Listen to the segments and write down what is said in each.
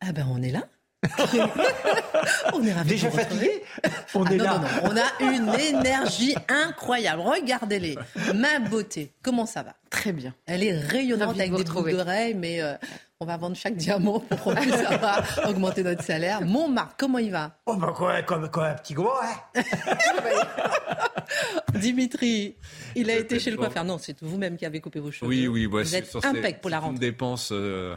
Ah ben on est là. on est ravis Déjà fatigué On ah est non, là. non, non, on a une énergie incroyable. Regardez-les. Ma beauté, comment ça va? Très bien. Elle est rayonnante avec des boucles d'oreilles, mais euh, on va vendre chaque diamant pour qu'on puisse avoir- augmenter notre salaire. Mon Marc, comment il va? Oh bah quoi, comme, comme un petit gros, hein Dimitri, il a été chez le coiffeur. Non, c'est vous-même qui avez coupé vos cheveux. Oui, oui, ouais, Vous c'est êtes impec pour la c'est une rentrée. dépense euh,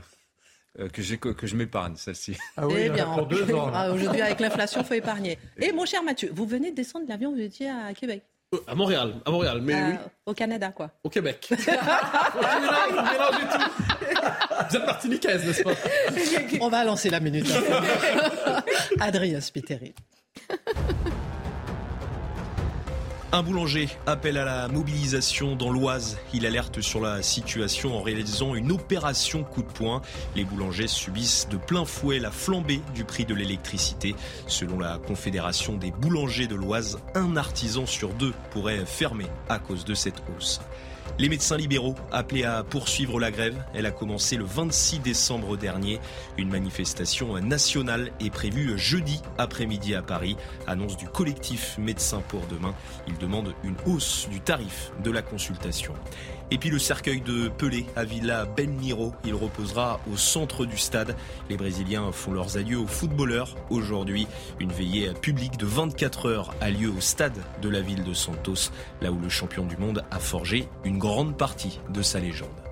euh, que, j'ai- que je m'épargne, celle-ci. Ah Eh oui, bien, pour deux ans. Ah, Aujourd'hui, avec l'inflation, il faut épargner. Et mon cher Mathieu, vous venez de descendre de l'avion, vous étiez à Québec. Euh, À Montréal, à Montréal, mais Euh, oui, Au Canada, quoi. au Québec. Vous mélangez tout. Vous êtes martiniquaise, n'est-ce pas? On va lancer la minute. Adrien Spiteri. Un boulanger appelle à la mobilisation dans l'Oise. Il alerte sur la situation en réalisant une opération coup de poing. Les boulangers subissent de plein fouet la flambée du prix de l'électricité. Selon la Confédération des boulangers de l'Oise, un artisan sur deux pourrait fermer à cause de cette hausse. Les médecins libéraux appelés à poursuivre la grève, elle a commencé le 26 décembre dernier. Une manifestation nationale est prévue jeudi après-midi à Paris. Annonce du collectif Médecins pour demain. Il demande une hausse du tarif de la consultation. Et puis le cercueil de Pelé à Villa Belmiro, il reposera au centre du stade. Les Brésiliens font leurs adieux aux footballeurs aujourd'hui. Une veillée publique de 24 heures a lieu au stade de la ville de Santos, là où le champion du monde a forgé une grande partie de sa légende.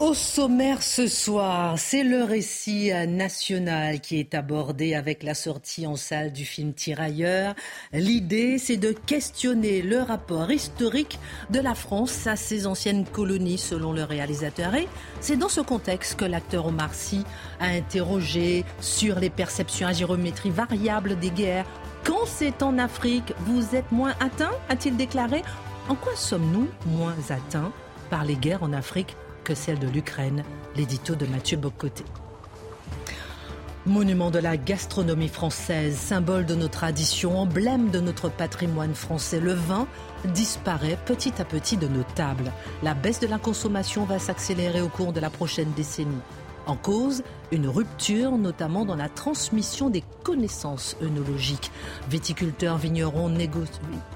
Au sommaire ce soir, c'est le récit national qui est abordé avec la sortie en salle du film Tirailleurs. L'idée, c'est de questionner le rapport historique de la France à ses anciennes colonies, selon le réalisateur. Et c'est dans ce contexte que l'acteur Omar Sy a interrogé sur les perceptions à géométrie variable des guerres. Quand c'est en Afrique, vous êtes moins atteint a-t-il déclaré. En quoi sommes-nous moins atteints par les guerres en Afrique? Que celle de l'Ukraine, l'édito de Mathieu Bocoté. Monument de la gastronomie française, symbole de nos traditions, emblème de notre patrimoine français, le vin disparaît petit à petit de nos tables. La baisse de la consommation va s'accélérer au cours de la prochaine décennie. En cause, une rupture, notamment dans la transmission des connaissances œnologiques. Viticulteurs, vignerons, négo-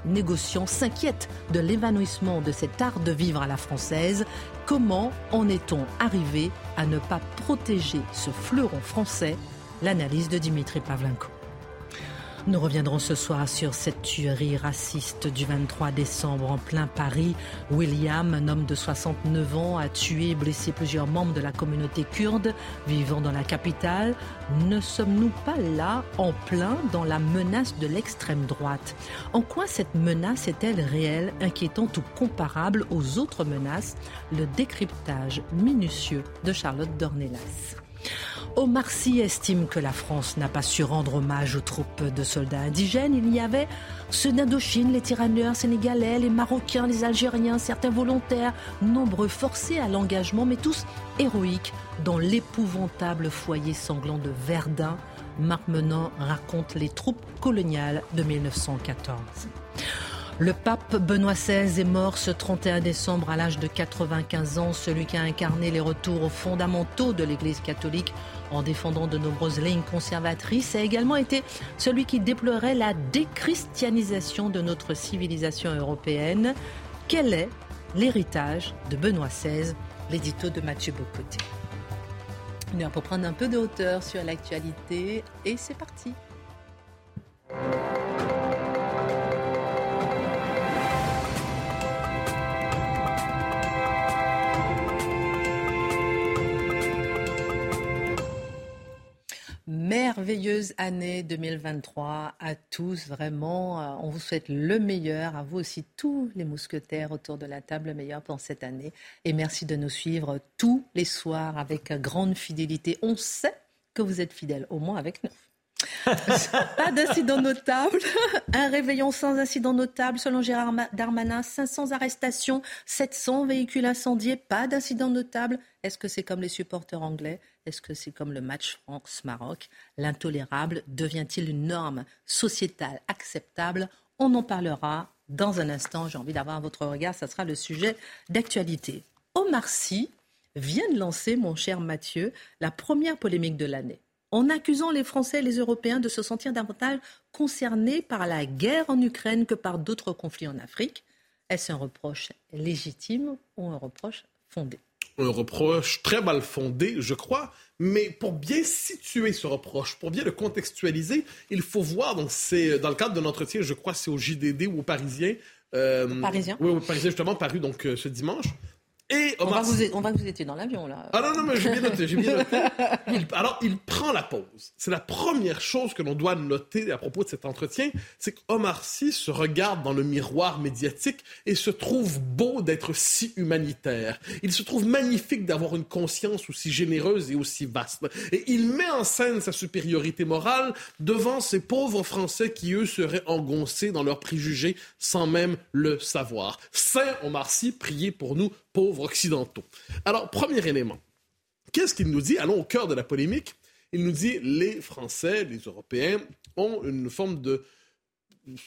négociants s'inquiètent de l'évanouissement de cet art de vivre à la française. Comment en est-on arrivé à ne pas protéger ce fleuron français? L'analyse de Dimitri Pavlenko. Nous reviendrons ce soir sur cette tuerie raciste du 23 décembre en plein Paris. William, un homme de 69 ans, a tué et blessé plusieurs membres de la communauté kurde vivant dans la capitale. Ne sommes-nous pas là en plein dans la menace de l'extrême droite? En quoi cette menace est-elle réelle, inquiétante ou comparable aux autres menaces? Le décryptage minutieux de Charlotte Dornelas. Omar Sy estime que la France n'a pas su rendre hommage aux troupes de soldats indigènes. Il y avait ceux d'Indochine, les tirailleurs sénégalais, les Marocains, les Algériens, certains volontaires, nombreux forcés à l'engagement, mais tous héroïques dans l'épouvantable foyer sanglant de Verdun. Marc Menon raconte les troupes coloniales de 1914. Le pape Benoît XVI est mort ce 31 décembre à l'âge de 95 ans, celui qui a incarné les retours aux fondamentaux de l'Église catholique en défendant de nombreuses lignes conservatrices, a également été celui qui déplorait la déchristianisation de notre civilisation européenne. Quel est l'héritage de Benoît XVI L'édito de Mathieu Bocoté. Une heure pour prendre un peu de hauteur sur l'actualité et c'est parti. Merveilleuse année 2023 à tous, vraiment. euh, On vous souhaite le meilleur, à vous aussi, tous les mousquetaires autour de la table, le meilleur pour cette année. Et merci de nous suivre tous les soirs avec grande fidélité. On sait que vous êtes fidèles, au moins avec nous. Pas d'incident notable. Un réveillon sans incident notable selon Gérard Ma- Darmanin. 500 arrestations, 700 véhicules incendiés. Pas d'incident notable. Est-ce que c'est comme les supporters anglais? Est-ce que c'est comme le match France-Maroc? L'intolérable devient-il une norme sociétale acceptable? On en parlera dans un instant. J'ai envie d'avoir votre regard. Ça sera le sujet d'actualité. Omar Sy vient de lancer, mon cher Mathieu, la première polémique de l'année en accusant les Français et les Européens de se sentir davantage concernés par la guerre en Ukraine que par d'autres conflits en Afrique. Est-ce un reproche légitime ou un reproche fondé? Un reproche très mal fondé, je crois, mais pour bien situer ce reproche, pour bien le contextualiser, il faut voir, donc c'est dans le cadre d'un entretien, je crois c'est au JDD ou au Parisien. Euh, Parisien. Oui, au Parisien justement, paru donc euh, ce dimanche. Et on, va vous, on va que vous étiez dans l'avion, là. Ah non, non, mais j'ai bien noté, j'ai bien noté. alors, il prend la pause. C'est la première chose que l'on doit noter à propos de cet entretien, c'est qu'Omar Sy se regarde dans le miroir médiatique et se trouve beau d'être si humanitaire. Il se trouve magnifique d'avoir une conscience aussi généreuse et aussi vaste. Et il met en scène sa supériorité morale devant ces pauvres Français qui, eux, seraient engoncés dans leurs préjugés sans même le savoir. Saint Omar Sy, priez pour nous pauvres occidentaux. Alors, premier élément. Qu'est-ce qu'il nous dit? Allons au cœur de la polémique. Il nous dit les Français, les Européens ont une forme de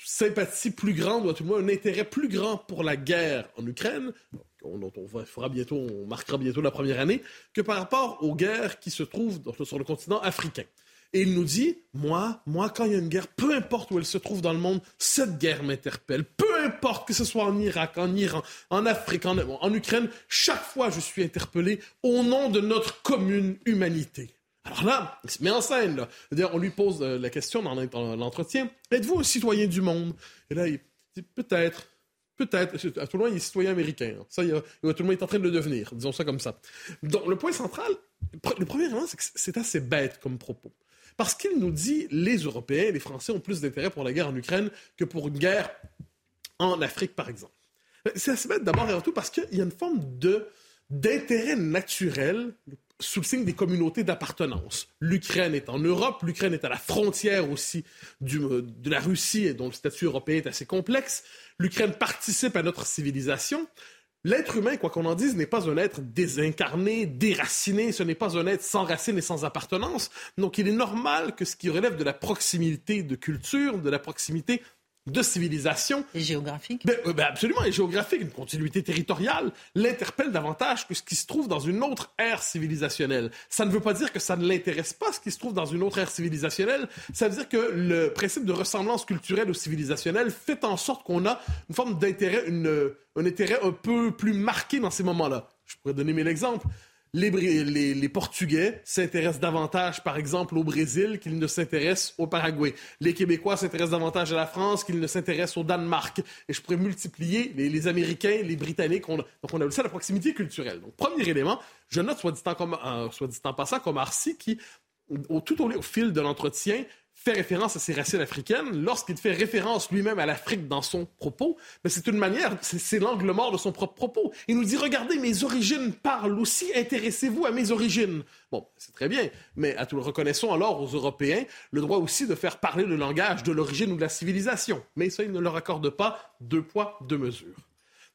sympathie plus grande, ou à tout un intérêt plus grand pour la guerre en Ukraine, dont on, fera bientôt, on marquera bientôt la première année, que par rapport aux guerres qui se trouvent sur le continent africain. Et il nous dit, moi, moi, quand il y a une guerre, peu importe où elle se trouve dans le monde, cette guerre m'interpelle. Peu importe que ce soit en Irak, en Iran, en Afrique, en, en Ukraine, chaque fois je suis interpellé au nom de notre commune humanité. Alors là, il se met en scène. Là. D'ailleurs, on lui pose euh, la question dans l'entretien, êtes-vous un citoyen du monde? Et là, il dit, peut-être. Peut-être, à tout le monde, il est citoyen américain. Ça, il, tout le monde est en train de le devenir, disons ça comme ça. Donc, le point central, le premier élément, c'est que c'est assez bête comme propos. Parce qu'il nous dit les Européens, les Français ont plus d'intérêt pour la guerre en Ukraine que pour une guerre en Afrique, par exemple. C'est assez bête d'abord et avant tout parce qu'il y a une forme de, d'intérêt naturel sous le signe des communautés d'appartenance. L'Ukraine est en Europe, l'Ukraine est à la frontière aussi de la Russie, dont le statut européen est assez complexe. L'Ukraine participe à notre civilisation. L'être humain, quoi qu'on en dise, n'est pas un être désincarné, déraciné, ce n'est pas un être sans racines et sans appartenance. Donc il est normal que ce qui relève de la proximité de culture, de la proximité de civilisation. Et géographique. Ben, euh, ben absolument, et géographique, une continuité territoriale, l'interpelle davantage que ce qui se trouve dans une autre ère civilisationnelle. Ça ne veut pas dire que ça ne l'intéresse pas, ce qui se trouve dans une autre ère civilisationnelle. Ça veut dire que le principe de ressemblance culturelle ou civilisationnelle fait en sorte qu'on a une forme d'intérêt, un intérêt un peu plus marqué dans ces moments-là. Je pourrais donner mille exemples les, Portugais s'intéressent davantage, par exemple, au Brésil qu'ils ne s'intéressent au Paraguay. Les Québécois s'intéressent davantage à la France qu'ils ne s'intéressent au Danemark. Et je pourrais multiplier les, Américains, les Britanniques. donc on a aussi la proximité culturelle. Donc, premier élément, je note, soit dit en, euh, soit en passant, comme Arcy, qui, tout au fil de l'entretien, fait référence à ses racines africaines, lorsqu'il fait référence lui-même à l'Afrique dans son propos, mais c'est une manière, c'est l'angle mort de son propre propos. Il nous dit, regardez, mes origines parlent aussi, intéressez-vous à mes origines. Bon, c'est très bien, mais à tout le reconnaissons alors aux Européens le droit aussi de faire parler le langage de l'origine ou de la civilisation. Mais ça, il ne leur accorde pas deux poids, deux mesures.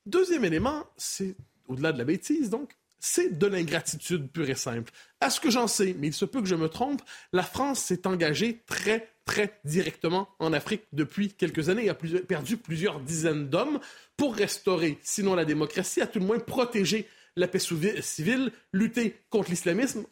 Deuxième élément, c'est, au-delà de la bêtise donc, c'est de l'ingratitude pure et simple. À ce que j'en sais, mais il se peut que je me trompe, la France s'est engagée très, très directement en Afrique depuis quelques années et a perdu plusieurs dizaines d'hommes pour restaurer, sinon la démocratie, à tout le moins protéger la paix civile, lutter contre l'islamisme,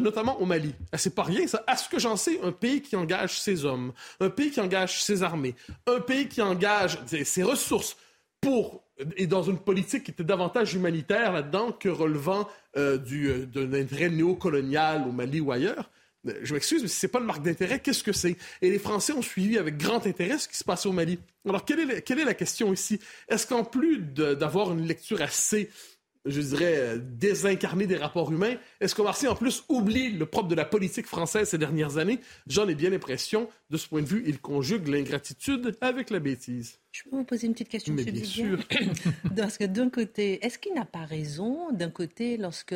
notamment au Mali. Ah, c'est pas rien, ça. À ce que j'en sais, un pays qui engage ses hommes, un pays qui engage ses armées, un pays qui engage ses ressources pour et dans une politique qui était davantage humanitaire là-dedans que relevant euh, du, euh, d'un intérêt néocolonial au Mali ou ailleurs. Euh, je m'excuse, mais si ce n'est pas une marque d'intérêt, qu'est-ce que c'est? Et les Français ont suivi avec grand intérêt ce qui se passait au Mali. Alors, quelle est la, quelle est la question ici? Est-ce qu'en plus d'avoir une lecture assez je dirais, euh, désincarné des rapports humains. Est-ce que Sy, en plus, oublie le propre de la politique française ces dernières années? J'en ai bien l'impression. De ce point de vue, il conjugue l'ingratitude avec la bêtise. Je peux vous poser une petite question, Mais bien sûr. Parce que d'un côté, est-ce qu'il n'a pas raison, d'un côté, lorsque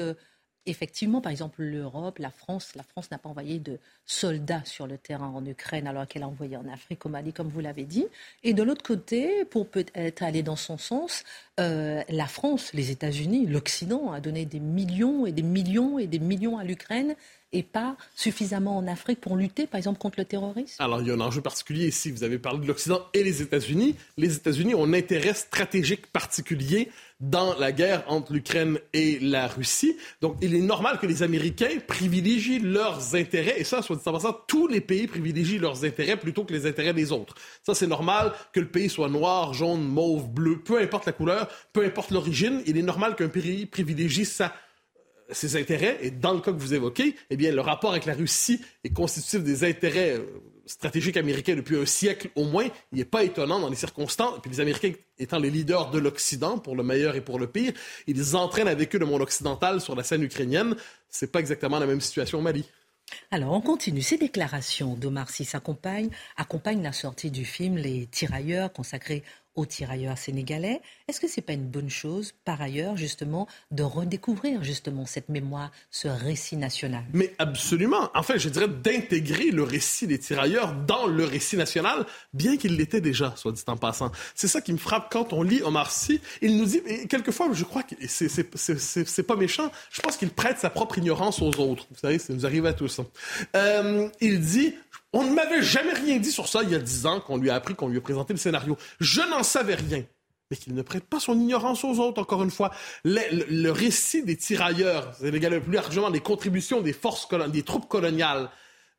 effectivement, par exemple, l'Europe, la France, la France n'a pas envoyé de soldats sur le terrain en Ukraine alors qu'elle a envoyé en Afrique, au Mali, comme vous l'avez dit. Et de l'autre côté, pour peut-être aller dans son sens, euh, la France, les États-Unis, l'Occident a donné des millions et des millions et des millions à l'Ukraine. Et pas suffisamment en Afrique pour lutter, par exemple, contre le terrorisme Alors, il y a un enjeu particulier ici. Vous avez parlé de l'Occident et les États-Unis. Les États-Unis ont un intérêt stratégique particulier dans la guerre entre l'Ukraine et la Russie. Donc, il est normal que les Américains privilégient leurs intérêts. Et ça, soit dit en passant, tous les pays privilégient leurs intérêts plutôt que les intérêts des autres. Ça, c'est normal que le pays soit noir, jaune, mauve, bleu, peu importe la couleur, peu importe l'origine. Il est normal qu'un pays privilégie sa ses intérêts. Et dans le cas que vous évoquez, eh bien, le rapport avec la Russie est constitutif des intérêts euh, stratégiques américains depuis un siècle au moins. Il n'est pas étonnant dans les circonstances. Et puis les Américains étant les leaders de l'Occident, pour le meilleur et pour le pire, ils entraînent avec eux le monde occidental sur la scène ukrainienne. C'est pas exactement la même situation au Mali. Alors, on continue. Ces déclarations d'Omar Sy accompagnent, accompagnent la sortie du film Les Tirailleurs, consacré aux tirailleurs sénégalais. Est-ce que ce n'est pas une bonne chose, par ailleurs, justement, de redécouvrir justement cette mémoire, ce récit national? Mais absolument. En fait, je dirais d'intégrer le récit des tirailleurs dans le récit national, bien qu'il l'était déjà, soit dit en passant. C'est ça qui me frappe quand on lit Omar Sy. Il nous dit, et quelquefois, je crois que c'est pas méchant, je pense qu'il prête sa propre ignorance aux autres. Vous savez, ça nous arrive à tous. Hein. Euh, il dit, on ne m'avait jamais rien dit sur ça il y a dix ans qu'on lui a appris, qu'on lui a présenté le scénario. Je n'en savais rien. Mais qu'il ne prête pas son ignorance aux autres, encore une fois. Le, récit des tirailleurs, c'est plus largement des contributions des forces, des troupes coloniales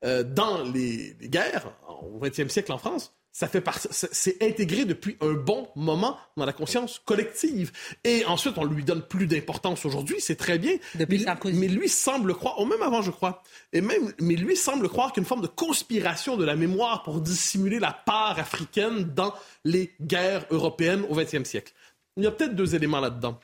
euh, dans les, les guerres au XXe siècle en France, ça fait c'est intégré depuis un bon moment dans la conscience collective. Et ensuite, on lui donne plus d'importance aujourd'hui, c'est très bien. Depuis mais, mais lui semble croire, ou même avant, je crois, et même, mais lui semble croire qu'une forme de conspiration de la mémoire pour dissimuler la part africaine dans les guerres européennes au XXe siècle. Il y a peut-être deux éléments là-dedans.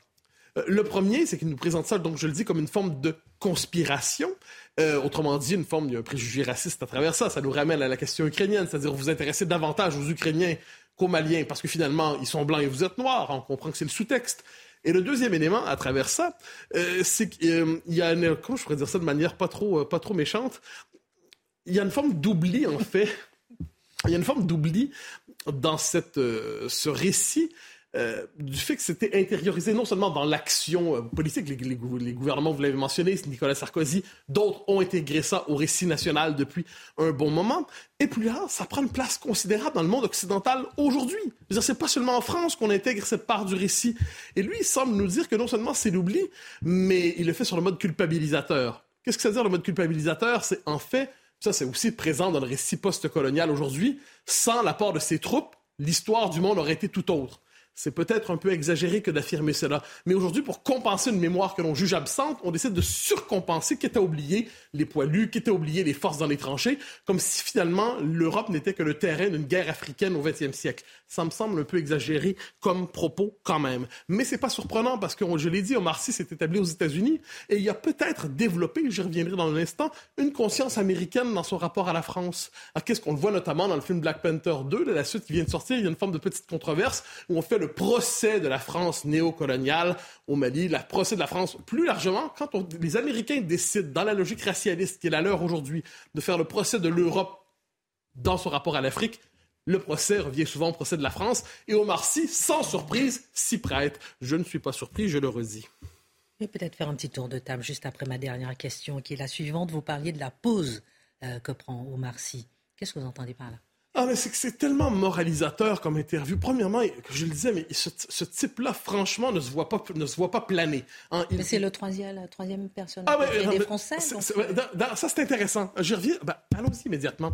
Euh, le premier, c'est qu'il nous présente ça, donc je le dis, comme une forme de conspiration. Euh, autrement dit, une forme, de préjugé raciste à travers ça. Ça nous ramène à la question ukrainienne, c'est-à-dire vous vous intéressez davantage aux Ukrainiens qu'aux Maliens, parce que finalement, ils sont blancs et vous êtes noirs. On comprend que c'est le sous-texte. Et le deuxième élément à travers ça, euh, c'est qu'il y a une, comment je pourrais dire ça de manière pas trop, pas trop méchante, il y a une forme d'oubli, en fait. Il y a une forme d'oubli dans cette, ce récit euh, du fait que c'était intériorisé non seulement dans l'action euh, politique, les, les, gouvernements, vous l'avez mentionné, Nicolas Sarkozy, d'autres ont intégré ça au récit national depuis un bon moment, et plus là, ça prend une place considérable dans le monde occidental aujourd'hui. C'est pas seulement en France qu'on intègre cette part du récit. Et lui, il semble nous dire que non seulement c'est l'oubli, mais il le fait sur le mode culpabilisateur. Qu'est-ce que ça veut dire le mode culpabilisateur? C'est en fait, ça c'est aussi présent dans le récit post-colonial aujourd'hui, sans l'apport de ces troupes, l'histoire du monde aurait été tout autre. C'est peut-être un peu exagéré que d'affirmer cela. Mais aujourd'hui, pour compenser une mémoire que l'on juge absente, on décide de surcompenser, quitte à oublier les poilus, quitte à oublier les forces dans les tranchées, comme si finalement l'Europe n'était que le terrain d'une guerre africaine au XXe siècle. Ça me semble un peu exagéré comme propos quand même. Mais c'est pas surprenant parce que, je l'ai dit, Omar Sy s'est établi aux États-Unis et il a peut-être développé, j'y reviendrai dans un instant, une conscience américaine dans son rapport à la France. Qu'est-ce qu'on le voit notamment dans le film Black Panther 2, de la suite qui vient de sortir, il y a une forme de petite controverse où on fait le procès de la France néocoloniale au Mali, le procès de la France plus largement, quand les Américains décident, dans la logique racialiste qui est la leur aujourd'hui, de faire le procès de l'Europe dans son rapport à l'Afrique, le procès revient souvent au procès de la France et Omar Sy, sans surprise, s'y prête. Je ne suis pas surpris, je le redis. Je vais peut-être faire un petit tour de table juste après ma dernière question, qui est la suivante. Vous parliez de la pause euh, que prend Omar Sy. Qu'est-ce que vous entendez par là? Ah, mais c'est que c'est tellement moralisateur comme interview. Premièrement, je le disais, mais ce, type-là, franchement, ne se voit pas, ne se voit pas planer. Hein. mais c'est le troisième, la troisième personne ah, des Français. ça, c'est intéressant. Je reviens. Ben, allons-y immédiatement.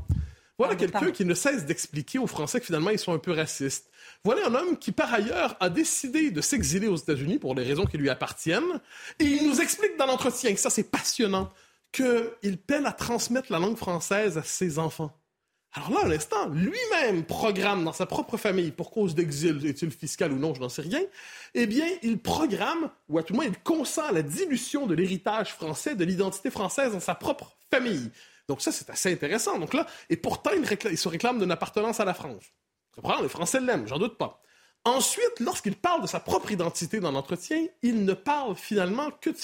Voilà quelqu'un qui ne cesse d'expliquer aux Français que finalement, ils sont un peu racistes. Voilà un homme qui, par ailleurs, a décidé de s'exiler aux États-Unis pour les raisons qui lui appartiennent. Et il nous explique dans l'entretien, que ça c'est passionnant, qu'il peine à transmettre la langue française à ses enfants. Alors là, à l'instant, lui-même programme dans sa propre famille, pour cause d'exil, est-il fiscal ou non, je n'en sais rien, eh bien, il programme, ou à tout le moins, il consent à la dilution de l'héritage français, de l'identité française dans sa propre famille. Donc ça, c'est assez intéressant. Donc là, et pourtant, il, se réclame d'une appartenance à la France. comprends? Les Français l'aiment, j'en doute pas. Ensuite, lorsqu'il parle de sa propre identité dans l'entretien, il ne parle finalement que de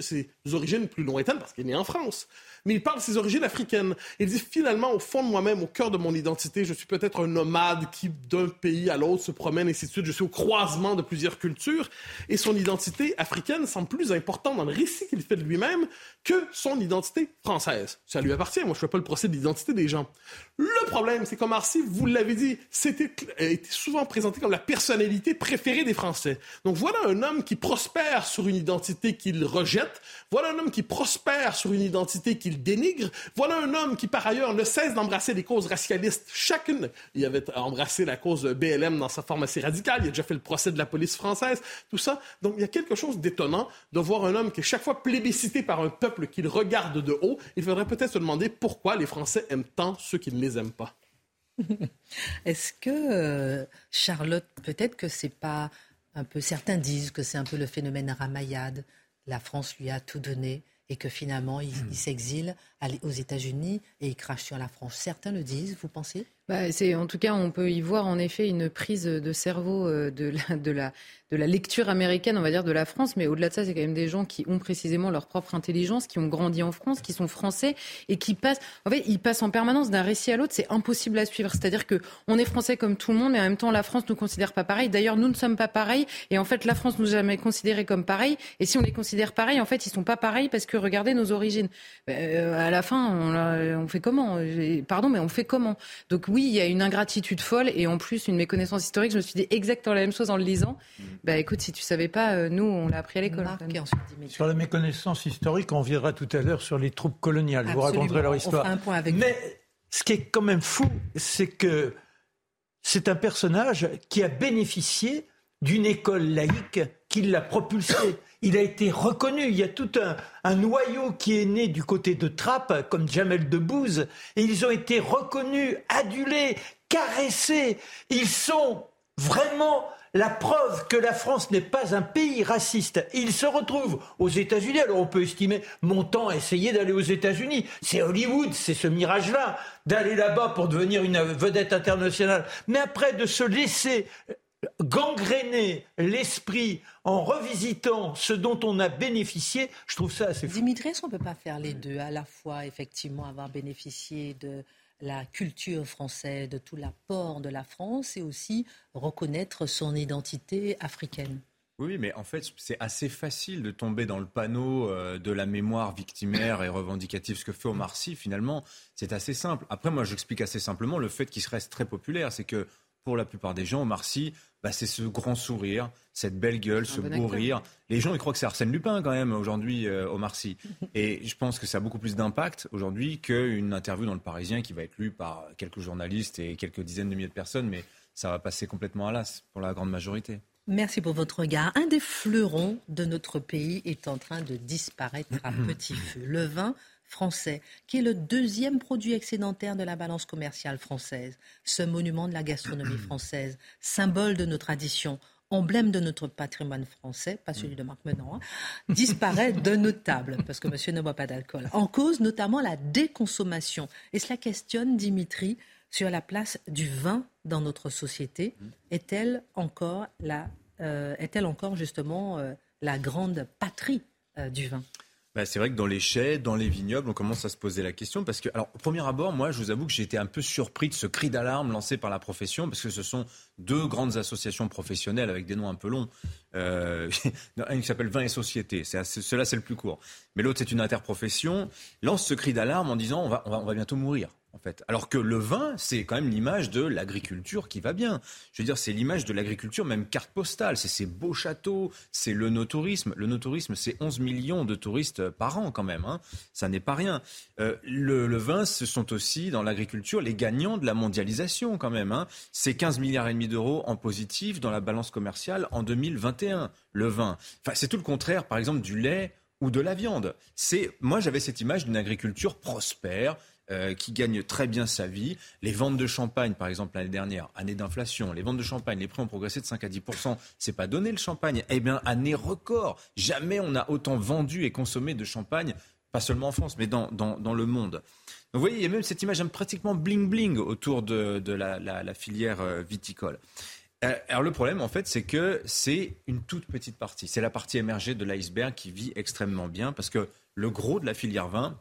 ses origines plus lointaines, parce qu'il est né en France mais il parle de ses origines africaines. Il dit finalement, au fond de moi-même, au cœur de mon identité, je suis peut-être un nomade qui, d'un pays à l'autre, se promène, et ainsi de suite. Je suis au croisement de plusieurs cultures. Et son identité africaine semble plus importante dans le récit qu'il fait de lui-même que son identité française. Ça lui appartient. Moi, je ne fais pas le procès de l'identité des gens. Le problème, c'est comme vous l'avez dit, c'était souvent présenté comme la personnalité préférée des Français. Donc voilà un homme qui prospère sur une identité qu'il rejette. Voilà un homme qui prospère sur une identité qu'il dénigre. Voilà un homme qui, par ailleurs, ne cesse d'embrasser des causes racialistes. Chacune, il avait embrassé la cause BLM dans sa forme assez radicale. Il a déjà fait le procès de la police française, tout ça. Donc, il y a quelque chose d'étonnant de voir un homme qui est chaque fois plébiscité par un peuple qu'il regarde de haut. Il faudrait peut-être se demander pourquoi les Français aiment tant ceux qui ne les aiment pas. Est-ce que, euh, Charlotte, peut-être que c'est pas un peu. Certains disent que c'est un peu le phénomène Ramayad. La France lui a tout donné et que finalement, il, il s'exile aux États-Unis et il crache sur la France. Certains le disent, vous pensez? Bah, en tout cas, on peut y voir en effet une prise de cerveau euh, de la, lecture américaine, on va dire, de la France. Mais au-delà de ça, c'est quand même des gens qui ont précisément leur propre intelligence, qui ont grandi en France, qui sont français et qui passent. En fait, ils passent en permanence d'un récit à l'autre. C'est impossible à suivre. C'est-à-dire que on est français comme tout le monde, mais en même temps, la France nous considère pas pareil. D'ailleurs, nous ne sommes pas pareils. Et en fait, la France nous a jamais considérés comme pareils. Et si on les considère pareils, en fait, ils sont pas pareils parce que regardez nos origines. Euh, à la fin, on, fait comment? Pardon, mais on fait comment? Il y a une ingratitude folle et en plus une méconnaissance historique. Je me suis dit exactement la même chose en le lisant. Mm. Bah écoute, si tu savais pas, euh, nous, on l'a appris à l'école. Sur la méconnaissance historique, on viendra tout à l'heure sur les troupes coloniales. Vous raconterez leur histoire. Mais ce qui est quand même fou, c'est que c'est un personnage qui a bénéficié d'une école laïque qui l'a propulsé il a été reconnu. Il y a tout un, noyau qui est né du côté de Trappes, comme Jamel Debbouze, et ils ont été reconnus, adulés, caressés. Ils sont vraiment la preuve que la France n'est pas un pays raciste. Ils se retrouvent aux États-Unis. Alors on peut estimer, mon temps, essayer d'aller aux États-Unis. C'est Hollywood, c'est ce mirage-là, d'aller là-bas pour devenir une vedette internationale. Mais après, de se laisser gangréner l'esprit en revisitant ce dont on a bénéficié, je trouve ça assez fou. Dimitri, est-ce qu'on ne peut pas faire les deux à la fois, effectivement, avoir bénéficié de la culture française, de tout l'apport de la France et aussi reconnaître son identité africaine? Oui, mais en fait, c'est assez facile de tomber dans le panneau euh, de la mémoire victimaire et revendicative. Ce que fait Omar Sy, finalement, c'est assez simple. Après, moi, j'explique assez simplement le fait qu'il reste très populaire. C'est que pour la plupart des gens, Omar Sy, bah, c'est ce grand sourire, cette belle gueule, ce beau rire. Les gens, ils croient que c'est Arsène Lupin quand même aujourd'hui, euh, Omar Sy. Et je pense que ça a beaucoup plus d'impact aujourd'hui qu'une interview dans Le Parisien qui va être lue par quelques journalistes et quelques dizaines de milliers de personnes, mais ça va passer complètement à l'as pour la grande majorité. Merci pour votre regard. Un des fleurons de notre pays est en train de disparaître à petit feu. Le vin français, qui est le deuxième produit excédentaire de la balance commerciale française. Ce monument de la gastronomie française, symbole de nos traditions, emblème de notre patrimoine français, pas celui de Marc Menant, hein, disparaît de nos tables, parce que monsieur ne boit pas d'alcool. En cause notamment la déconsommation. Et cela questionne Dimitri sur la place du vin dans notre société. Est-elle encore, la, euh, est-elle encore justement euh, la grande patrie euh, du vin? Bah, c'est vrai que dans les chais, dans les vignobles, on commence à se poser la question parce que, alors, au premier abord, moi, je vous avoue que j'ai été un peu surpris de ce cri d'alarme lancé par la profession parce que ce sont deux grandes associations professionnelles avec des noms un peu longs. Euh, une qui s'appelle Vin et Société, cela c'est le plus court. Mais l'autre, c'est une interprofession, lance ce cri d'alarme en disant on va, on va bientôt mourir en fait. Alors que le vin, c'est quand même l'image de l'agriculture qui va bien. Je veux dire, c'est l'image de l'agriculture, même carte postale. C'est ces beaux châteaux, c'est le no-tourisme. Le no-tourisme, c'est 11 millions de touristes par an quand même. Hein. Ça n'est pas rien. Euh, le, vin, ce sont aussi, dans l'agriculture, les gagnants de la mondialisation quand même. Hein. C'est 15 milliards et demi d'euros en positif dans la balance commerciale en 2021, le vin. Enfin, c'est tout le contraire, par exemple, du lait ou de la viande. C'est moi j'avais cette image d'une agriculture prospère, euh, qui gagne très bien sa vie. Les ventes de champagne, par exemple, l'année dernière, année d'inflation, les ventes de champagne, les prix ont progressé de 5 à 10% C'est pas donné le champagne. Eh bien, année record. Jamais on a autant vendu et consommé de champagne, pas seulement en France, mais dans, dans, le monde. Donc, vous voyez, il y a même cette image pratiquement bling-bling autour de, la, filière euh, viticole. euh, alors le problème, en fait, c'est que c'est une toute petite partie. C'est la partie émergée de l'iceberg qui vit extrêmement bien parce que le gros de la filière vin,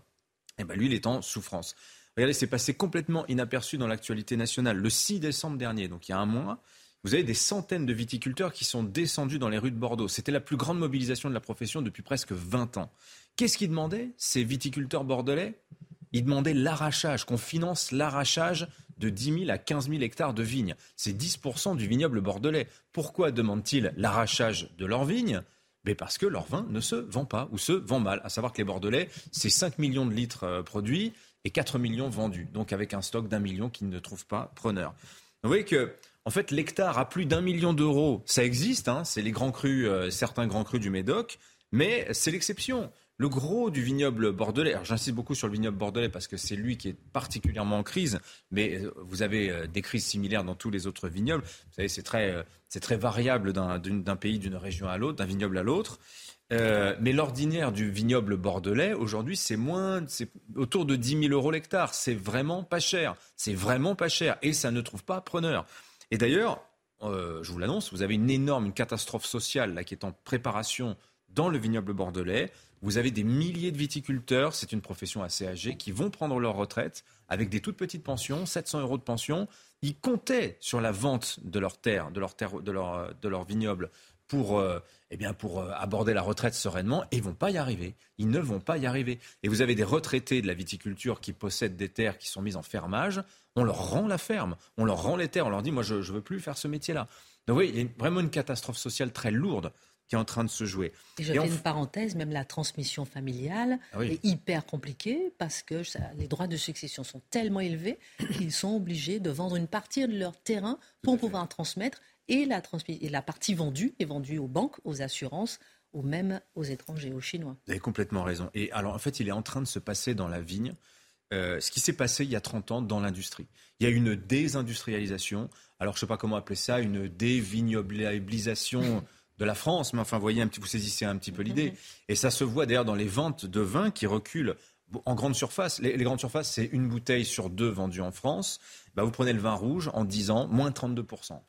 eh ben, lui, il est en souffrance. Regardez, c'est passé complètement inaperçu dans l'actualité nationale. Le 6 décembre dernier, donc il y a un mois, vous avez des centaines de viticulteurs qui sont descendus dans les rues de Bordeaux. C'était la plus grande mobilisation de la profession depuis presque 20 ans. Qu'est-ce qu'ils demandaient, ces viticulteurs bordelais? Ils demandaient l'arrachage, qu'on finance l'arrachage de 10 000 à 15 000 hectares de vignes. C'est 10% du vignoble bordelais. Pourquoi demandent-ils l'arrachage de leurs vignes? Parce que leur vin ne se vend pas ou se vend mal. À savoir que les Bordelais, c'est 5 millions de litres euh, produits et 4 millions vendus. Donc avec un stock d'un million qui ne trouve pas preneur. Vous voyez que, en fait, l'hectare à plus d'un million d'euros, ça existe. Hein, c'est les grands crus, euh, certains grands crus du Médoc, mais c'est l'exception. Le gros du vignoble bordelais, alors j'insiste beaucoup sur le vignoble bordelais parce que c'est lui qui est particulièrement en crise, mais euh, vous avez euh, des crises similaires dans tous les autres vignobles. Vous savez, c'est très, euh, très variable d'un pays, d'une région à l'autre, d'un vignoble à l'autre. mais l'ordinaire du vignoble bordelais, aujourd'hui, c'est moins, c'est autour de 10 000 euros l'hectare. C'est vraiment pas cher. C'est vraiment pas cher. Et ça ne trouve pas preneur. Et d'ailleurs, je vous l'annonce, vous avez une énorme une catastrophe sociale là, qui est en préparation dans le vignoble bordelais. Vous avez des milliers de viticulteurs, c'est une profession assez âgée, qui vont prendre leur retraite avec des toutes petites pensions, 700 euros de pension. Ils comptaient sur la vente de leur terre, de leur, terre, de leur, de vignoble pour, euh, eh bien pour euh, aborder la retraite sereinement et ils vont pas y arriver. Ils ne vont pas y arriver. Et vous avez des retraités de la viticulture qui possèdent des terres qui sont mises en fermage. On leur rend la ferme, on leur rend les terres, on leur dit moi je ne veux plus faire ce métier-là. Donc oui, il y a vraiment une catastrophe sociale très lourde qui est en train de se jouer. Et je fais une parenthèse, même la transmission familiale ah est hyper compliquée parce que les droits de succession sont tellement élevés qu'ils sont obligés de vendre une partie de leur terrain pour pouvoir transmettre et la, et la partie vendue est vendue aux banques, aux assurances, ou même aux étrangers, aux Chinois. Vous avez complètement raison. Et alors, en fait, il est en train de se passer dans la vigne euh, ce qui s'est passé il y a 30 ans dans l'industrie. Il y a une désindustrialisation. Alors, je ne sais pas comment appeler ça, une dévignobilisation de la France, mais enfin, voyez un petit, vous saisissez un petit peu l'idée. Et ça se voit d'ailleurs dans les ventes de vin qui reculent en grande surface. Les, grandes surfaces, c'est une bouteille sur deux vendue en France. Bah, vous prenez le vin rouge en 10 ans, moins 32%.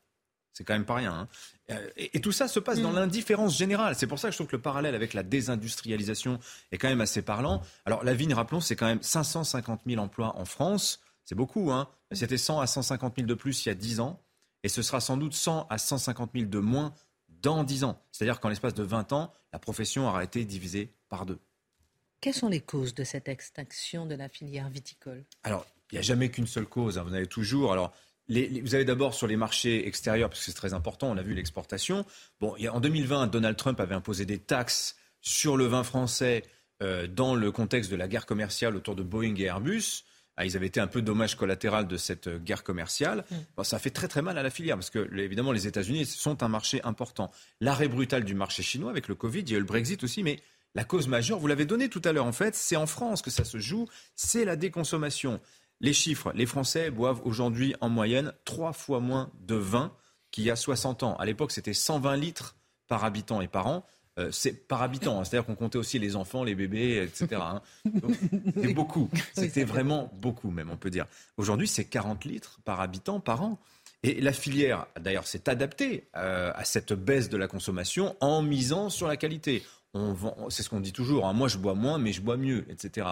C'est quand même pas rien. Hein. Euh, et, tout ça se passe dans mm. l'indifférence générale. C'est pour ça que je trouve que le parallèle avec la désindustrialisation est quand même assez parlant. Alors la vigne, rappelons, c'est quand même 550 000 emplois en France. C'est beaucoup. Hein. C'était 100 à 150 000 de plus il y a 10 ans. Et ce sera sans doute 100 à 150 000 de moins dans 10 ans. C'est-à-dire qu'en l'espace de 20 ans, la profession aura été divisée par deux. Quelles sont les causes de cette extinction de la filière viticole? Alors, il n'y a jamais qu'une seule cause. Hein. Vous avez toujours. Alors, vous avez d'abord sur les marchés extérieurs, parce que c'est très important, on a vu l'exportation. Bon, en 2020, Donald Trump avait imposé des taxes sur le vin français euh, dans le contexte de la guerre commerciale autour de Boeing et Airbus. Ah, ils avaient été un peu dommage collatéral de cette euh, guerre commerciale. Mm. ça fait très très mal à la filière parce que évidemment les États-Unis sont un marché important. L'arrêt brutal du marché chinois avec le Covid, il y a eu le Brexit aussi, mais la cause majeure, vous l'avez donné tout à l'heure en fait, c'est en France que ça se joue, c'est la déconsommation. Les chiffres, les Français boivent aujourd'hui en moyenne trois fois moins de vin qu'il y a 60 ans. À l'époque, c'était 120 litres par habitant et par an. Euh, c'est par habitant, hein. c'est-à-dire qu'on comptait aussi les enfants, les bébés, etc. Hein. C'était beaucoup, c'était vraiment beaucoup même, on peut dire. Aujourd'hui, c'est 40 litres par habitant par an. Et la filière, d'ailleurs, s'est adaptée euh, à cette baisse de la consommation en misant sur la qualité. C'est ce qu'on dit toujours, hein. moi je bois moins, mais je bois mieux, etc.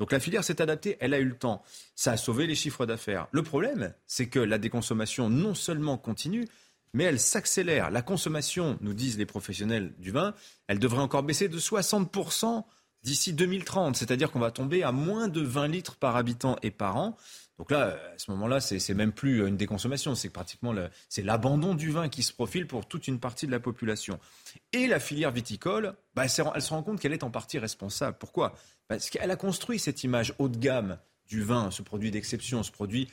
Donc la filière s'est adaptée, elle a eu le temps. Ça a sauvé les chiffres d'affaires. Le problème, c'est que la déconsommation non seulement continue, mais elle s'accélère. La consommation, nous disent les professionnels du vin, elle devrait encore baisser de 60% d'ici 2030, c'est-à-dire qu'on va tomber à moins de 20 litres par habitant et par an. Donc là, à ce moment-là, c'est même plus une déconsommation, c'est pratiquement c'est l'abandon du vin qui se profile pour toute une partie de la population. Et la filière viticole, bah, elle, se rend compte qu'elle est en partie responsable. Pourquoi? Parce qu'elle a construit cette image haut de gamme du vin, ce produit d'exception, ce produit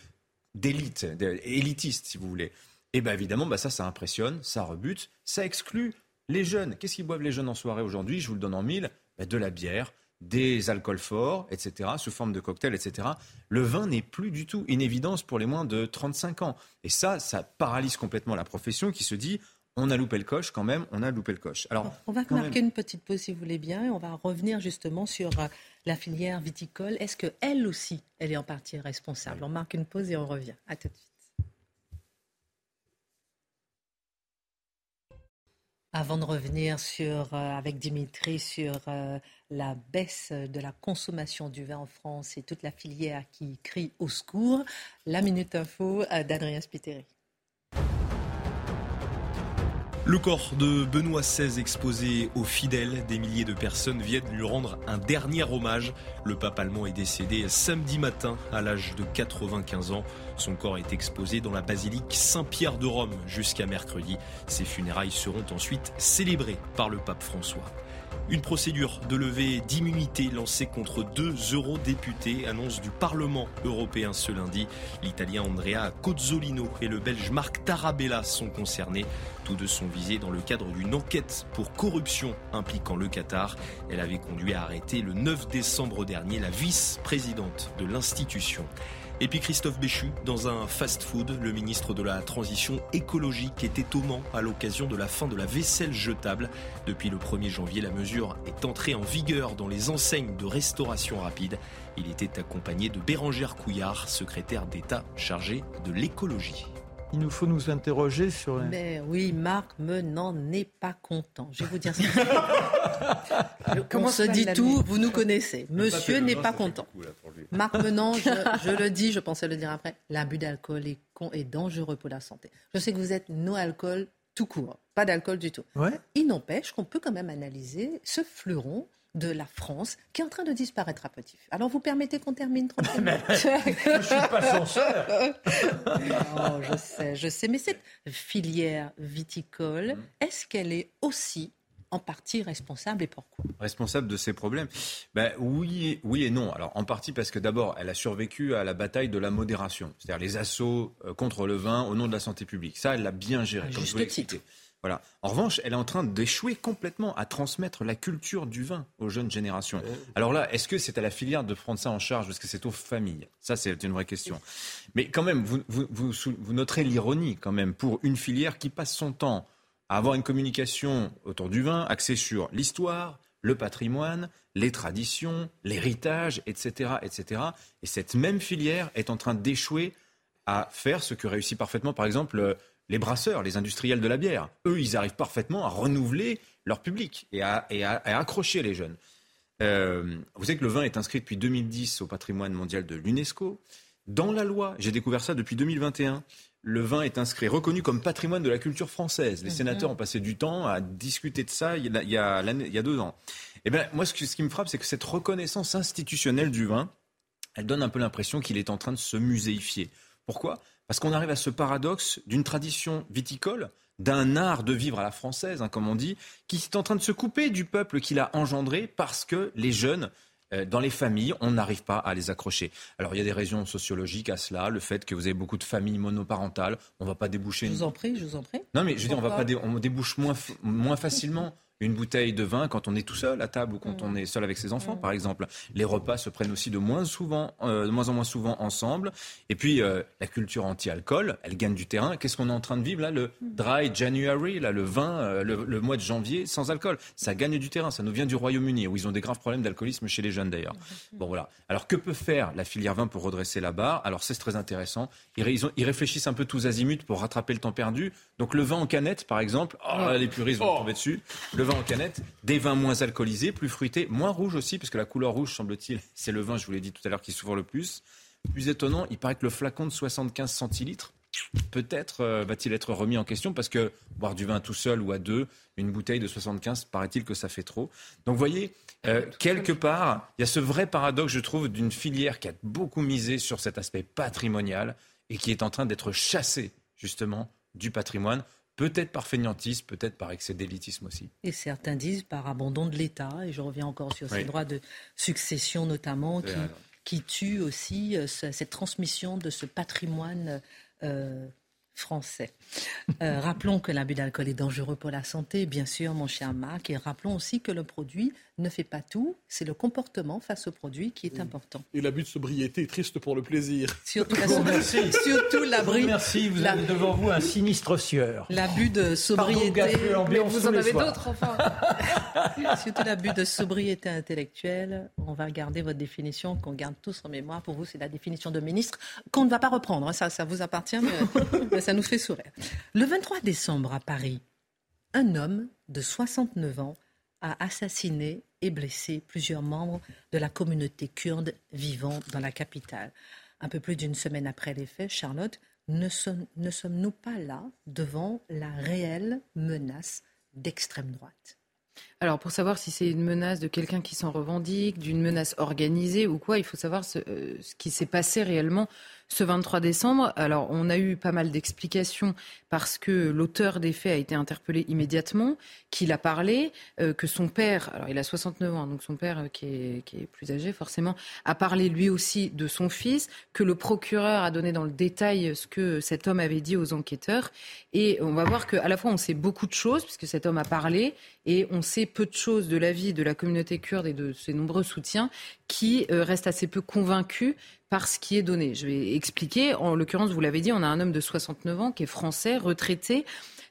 d'élite, élitiste, si vous voulez. Et bien évidemment, bah ça, ça impressionne, ça rebute, ça exclut les jeunes. Qu'est-ce qu'ils boivent les jeunes en soirée aujourd'hui? Je vous le donne en mille. Bah, de la bière, des alcools forts, etc., sous forme de cocktails, etc. Le vin n'est plus du tout une évidence pour les moins de 35 ans. Et ça, ça paralyse complètement la profession qui se dit on a loupé le coche quand même, on a loupé le coche. Alors, on va marquer une petite pause si vous voulez bien et on va revenir justement sur euh, la filière viticole. Est-ce qu'elle aussi, elle est en partie responsable? On marque une pause et on revient. À tout de suite. Avant de revenir sur, euh, avec Dimitri sur euh, la baisse de la consommation du vin en France et toute la filière qui crie au secours, la Minute Info d'Adrien Spiteri. Le corps de Benoît XVI exposé aux fidèles, des milliers de personnes viennent lui rendre un dernier hommage. Le pape allemand est décédé samedi matin à l'âge de 95 ans. Son corps est exposé dans la basilique Saint-Pierre de Rome jusqu'à mercredi. Ses funérailles seront ensuite célébrées par le pape François. Une procédure de levée d'immunité lancée contre deux eurodéputés, annonce du Parlement européen ce lundi. L'Italien Andrea Cozzolino et le Belge Marc Tarabella sont concernés. Tous deux sont visés dans le cadre d'une enquête pour corruption impliquant le Qatar. Elle avait conduit à arrêter le 9 décembre dernier la vice-présidente de l'institution. Et puis Christophe Béchu, dans un fast-food, le ministre de la Transition écologique est étonnant à l'occasion de la fin de la vaisselle jetable. Depuis le 1er janvier, la mesure est entrée en vigueur dans les enseignes de restauration rapide. Il était accompagné de Bérangère Couillard, secrétaire d'État chargé de l'écologie. Il nous faut nous interroger sur. Mais oui, Marc Menant n'est pas content. Je vais vous dire ça. Comment se dit tout Vous nous connaissez. Monsieur n'est pas content. Marc Menant, je, le dis, je pensais le dire après. L'abus d'alcool est, est dangereux pour la santé. Je sais que vous êtes no alcool tout court, pas d'alcool du tout. Ouais. Il n'empêche qu'on peut quand même analyser ce fleuron de la France qui est en train de disparaître à petit feu. Alors vous permettez qu'on termine tranquillement Je ne suis pas censeur. non, je sais, je sais. Mais cette filière viticole, mm. est-ce qu'elle est aussi en partie responsable et pourquoi? Responsable de ces problèmes? Ben, oui, oui et non. Alors en partie parce que d'abord, elle a survécu à la bataille de la modération, c'est-à-dire les assauts euh, contre le vin au nom de la santé publique. Ça, elle l'a bien géré, comme je vous voilà. En revanche, elle est en train d'échouer complètement à transmettre la culture du vin aux jeunes générations. Alors là, est-ce que c'est à la filière de prendre ça en charge ou est-ce que c'est aux familles? Ça, c'est une vraie question. Mais quand même, vous, vous, noterez l'ironie quand même pour une filière qui passe son temps à avoir une communication autour du vin axée sur l'histoire, le patrimoine, les traditions, l'héritage, etc., etc. Et cette même filière est en train d'échouer à faire ce que réussit parfaitement, par exemple, les brasseurs, les industriels de la bière. Eux, ils arrivent parfaitement à renouveler leur public et à, accrocher les jeunes. Euh, vous savez que le vin est inscrit depuis 2010 au patrimoine mondial de l'UNESCO. Dans la loi, j'ai découvert ça depuis 2021, le vin est inscrit, reconnu comme patrimoine de la culture française. Les mhm. sénateurs ont passé du temps à discuter de ça il y a, il deux ans. Et eh ben, moi, ce, ce qui me frappe, c'est que cette reconnaissance institutionnelle du vin, elle donne un peu l'impression qu'il est en train de se muséifier. Pourquoi? Parce qu'on arrive à ce paradoxe d'une tradition viticole, d'un art de vivre à la française, hein, comme on dit, qui est en train de se couper du peuple qu'il a engendré parce que les jeunes euh, dans les familles, on n'arrive pas à les accrocher. Alors il y a des raisons sociologiques à cela, le fait que vous avez beaucoup de familles monoparentales, on ne va pas déboucher. Je vous en prie, je vous en prie. Non mais je veux dire, on va pas, on débouche moins, moins facilement une bouteille de vin quand on est tout seul à table ou quand mm. on est seul avec ses enfants, mm. par exemple. Les repas se prennent aussi de moins, souvent, euh, de moins en moins souvent ensemble. Et puis, euh, la culture anti-alcool, elle gagne du terrain. Qu'est-ce qu'on est en train de vivre là Le mm. dry January, là, le vin, euh, le, mois de janvier sans alcool? Ça gagne du terrain. Ça nous vient du Royaume-Uni, où ils ont des graves problèmes d'alcoolisme chez les jeunes d'ailleurs. Bon, voilà. Alors, que peut faire la filière vin pour redresser la barre? Alors, c'est très intéressant. Ils, ils, réfléchissent un peu tous azimuts pour rattraper le temps perdu. Donc, le vin en canette, par exemple, oh, les puristes vont oh. tomber dessus. Le vin en canette, des vins moins alcoolisés, plus fruités, moins rouges aussi, puisque la couleur rouge, semble-t-il, c'est le vin, je vous l'ai dit tout à l'heure, qui s'ouvre le plus. Plus étonnant, il paraît que le flacon de 75 centilitres, peut-être euh, va-t-il être remis en question, parce que boire du vin tout seul ou à deux, une bouteille de 75, paraît-il que ça fait trop. Donc vous voyez, euh, quelque part, il y a ce vrai paradoxe, je trouve, d'une filière qui a beaucoup misé sur cet aspect patrimonial et qui est en train d'être chassée, justement, du patrimoine Peut-être par fainéantisme, peut-être par excès d'élitisme aussi. Et certains disent par abandon de l'État, et je reviens encore sur ces droits de succession notamment, qui, qui tuent aussi euh, cette transmission de ce patrimoine euh, français. Euh, rappelons que l'abus d'alcool est dangereux pour la santé, bien sûr, mon cher Marc, et rappelons aussi que le produit ne fait pas tout, c'est le comportement face au produit qui est important. Et l'abus de sobriété est triste pour le plaisir. Surtout, la sobriété. Surtout l'abri. Merci, vous avez devant vous un sinistre sieur. L'abut de sobriété. mais vous en avez d'autres, enfin. Surtout l'abus de sobriété intellectuelle. On va garder votre définition qu'on garde tous en mémoire. Pour vous, c'est la définition de ministre qu'on ne va pas reprendre. Ça, ça vous appartient, mais, mais ça nous fait sourire. Le 23 décembre à Paris, Un homme de 69 ans a assassiné et blessé plusieurs membres de la communauté kurde vivant dans la capitale. Un peu plus d'une semaine après les faits, Charlotte, ne, sommes-nous pas là devant la réelle menace d'extrême droite? Alors pour savoir si c'est une menace de quelqu'un qui s'en revendique, d'une menace organisée ou quoi, il faut savoir ce euh, qui s'est passé réellement ce 23 décembre. Alors, on a eu pas mal d'explications parce que l'auteur des faits a été interpellé immédiatement, qu'il a parlé, euh, que son père, alors il a 69 ans, donc son père euh, qui, est, qui, est, plus âgé forcément, a parlé lui aussi de son fils, que le procureur a donné dans le détail ce que cet homme avait dit aux enquêteurs. Et on va voir qu'à la fois on sait beaucoup de choses, puisque cet homme a parlé, et on sait peu de choses de la vie de la communauté kurde et de ses nombreux soutiens, qui euh, restent assez peu convaincus par ce qui est donné. Je vais expliquer. En l'occurrence, vous l'avez dit, on a un homme de 69 ans qui est français, retraité,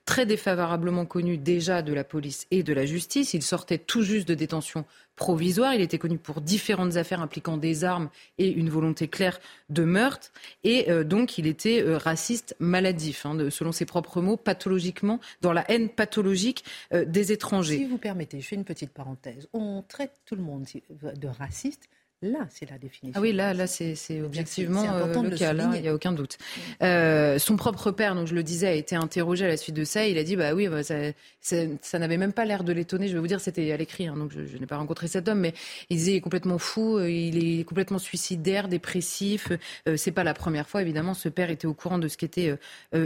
très défavorablement connu déjà de la police et de la justice. Il sortait tout juste de détention provisoire. Il était connu pour différentes affaires impliquant des armes et une volonté claire de meurtre. Et euh, donc, il était euh, raciste maladif, hein, selon ses propres mots, pathologiquement, dans la haine pathologique euh, des étrangers. Si vous permettez, je fais une petite parenthèse. On traite tout le monde de raciste Là, c'est la définition. Ah oui, là, là c'est objectivement euh, le cas, il n'y a aucun doute. Euh, son propre père, donc je le disais, a été interrogé à la suite de ça. Il a dit, bah oui, bah, ça, ça, n'avait même pas l'air de l'étonner. Je vais vous dire, c'était à l'écrit, hein, donc je, n'ai pas rencontré cet homme, mais il disait, il est complètement fou, euh, il est complètement suicidaire, dépressif. Euh, c'est pas la première fois, évidemment, ce père était au courant de ce qu'était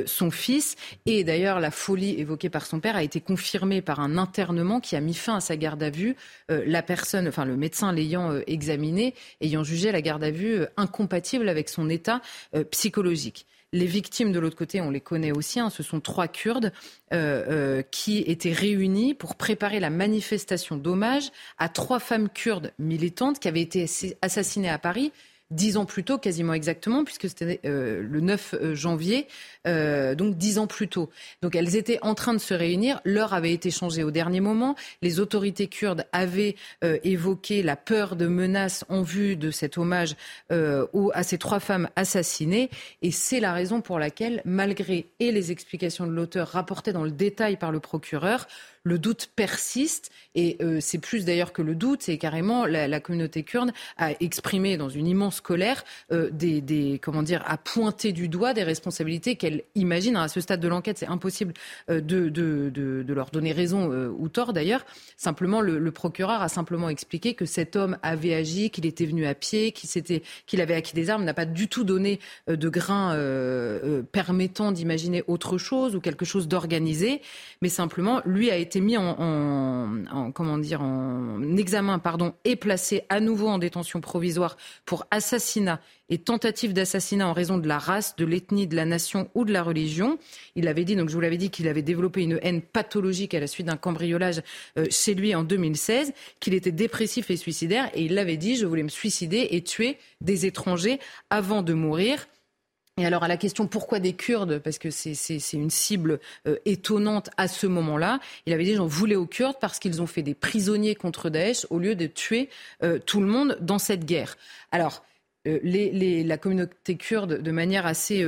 son fils. Et d'ailleurs, la folie évoquée par son père a été confirmée par un internement qui a mis fin à sa garde à vue. la personne, enfin le médecin l'ayant examiné, ayant jugé la garde à vue euh, incompatible avec son état euh, psychologique. Les victimes de l'autre côté, on les connaît aussi. Hein, ce sont trois Kurdes euh, qui étaient réunis pour préparer la manifestation d'hommage à trois femmes kurdes militantes qui avaient été assassinées à Paris dix ans plus tôt, quasiment exactement, puisque c'était euh, le 9 euh, janvier, euh, donc dix ans plus tôt. Donc elles étaient en train de se réunir. L'heure avait été changée au dernier moment. Les autorités kurdes avaient évoqué la peur de menaces en vue de cet hommage à ces trois femmes assassinées. Et c'est la raison pour laquelle, malgré et les explications de l'auteur rapportées dans le détail par le procureur, le doute persiste et euh, c'est plus d'ailleurs que le doute, c'est carrément la, communauté kurde a exprimé dans une immense colère euh, des, comment dire, a pointé du doigt des responsabilités qu'elle imagine. À ce stade de l'enquête, c'est impossible euh, de, de, de, leur donner raison ou tort d'ailleurs. Simplement, le, procureur a simplement expliqué que cet homme avait agi, qu'il était venu à pied, qu'il s'était, qu'il avait acquis des armes, n'a pas du tout donné de grain permettant d'imaginer autre chose ou quelque chose d'organisé, mais simplement lui a été été mis en, examen pardon, et placé à nouveau en détention provisoire pour assassinat et tentative d'assassinat en raison de la race, de l'ethnie, de la nation ou de la religion. Il avait dit, donc je vous l'avais dit, qu'il avait développé une haine pathologique à la suite d'un cambriolage euh, chez lui en 2016, qu'il était dépressif et suicidaire, et il l'avait dit, je voulais me suicider et tuer des étrangers avant de mourir. Et alors à la question pourquoi des Kurdes, parce que c'est une cible euh, étonnante à ce moment-là, il avait dit j'en voulais aux Kurdes parce qu'ils ont fait des prisonniers contre Daesh au lieu de tuer euh, tout le monde dans cette guerre. Alors euh, la communauté kurde, de manière assez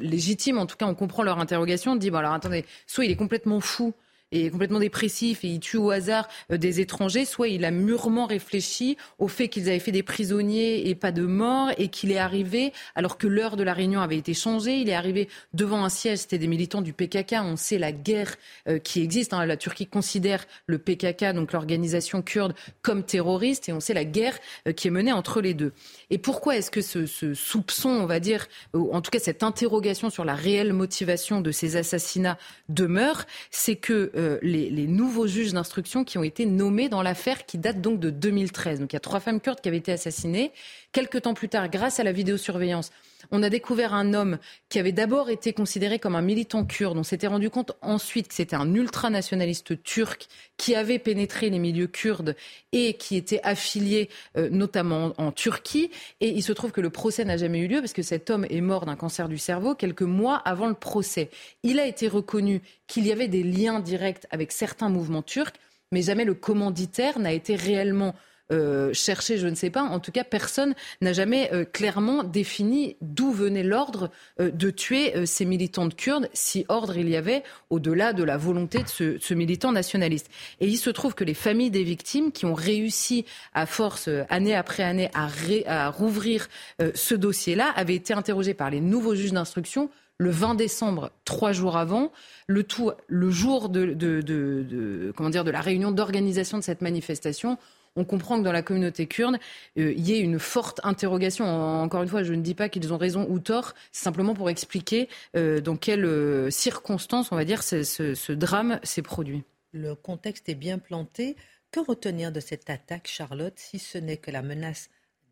légitime, en tout cas on comprend leur interrogation, dit bon alors attendez, soit il est complètement fou est complètement dépressif et il tue au hasard euh, des étrangers, soit il a mûrement réfléchi au fait qu'ils avaient fait des prisonniers et pas de morts et qu'il est arrivé alors que l'heure de la réunion avait été changée. Il est arrivé devant un siège, c'était des militants du PKK. On sait la guerre euh, qui existe. Hein. La Turquie considère le PKK, donc l'organisation kurde, comme terroriste et on sait la guerre euh, qui est menée entre les deux. Et pourquoi est-ce que ce, ce, soupçon, on va dire, ou en tout cas cette interrogation sur la réelle motivation de ces assassinats demeure? C'est que euh, les, nouveaux juges d'instruction qui ont été nommés dans l'affaire qui date donc de 2013. Donc il y a trois femmes kurdes qui avaient été assassinées. Quelques temps plus tard, grâce à la vidéosurveillance, on a découvert un homme qui avait d'abord été considéré comme un militant kurde. On s'était rendu compte ensuite que c'était un ultranationaliste turc qui avait pénétré les milieux kurdes et qui était affilié euh, notamment en Turquie. Et il se trouve que le procès n'a jamais eu lieu parce que cet homme est mort d'un cancer du cerveau quelques mois avant le procès. Il a été reconnu qu'il y avait des liens directs avec certains mouvements turcs, mais jamais le commanditaire n'a été réellement euh, cherché, je ne sais pas. En tout cas, personne n'a jamais euh, clairement défini d'où venait l'ordre euh, de tuer ces militants de Kurdes, si ordre il y avait au-delà de la volonté de ce, militant nationaliste. Et il se trouve que les familles des victimes qui ont réussi à force, année après année, à, à rouvrir ce dossier-là, avaient été interrogées par les nouveaux juges d'instruction le 20 décembre, trois jours avant, le tout le jour de, de, comment dire, de la réunion d'organisation de cette manifestation. On comprend que dans la communauté kurde, euh, il y ait une forte interrogation. Encore une fois, je ne dis pas qu'ils ont raison ou tort, c'est simplement pour expliquer euh, dans quelles euh, circonstances, on va dire, ce, ce drame s'est produit. Le contexte est bien planté. Que retenir de cette attaque, Charlotte, si ce n'est que la menace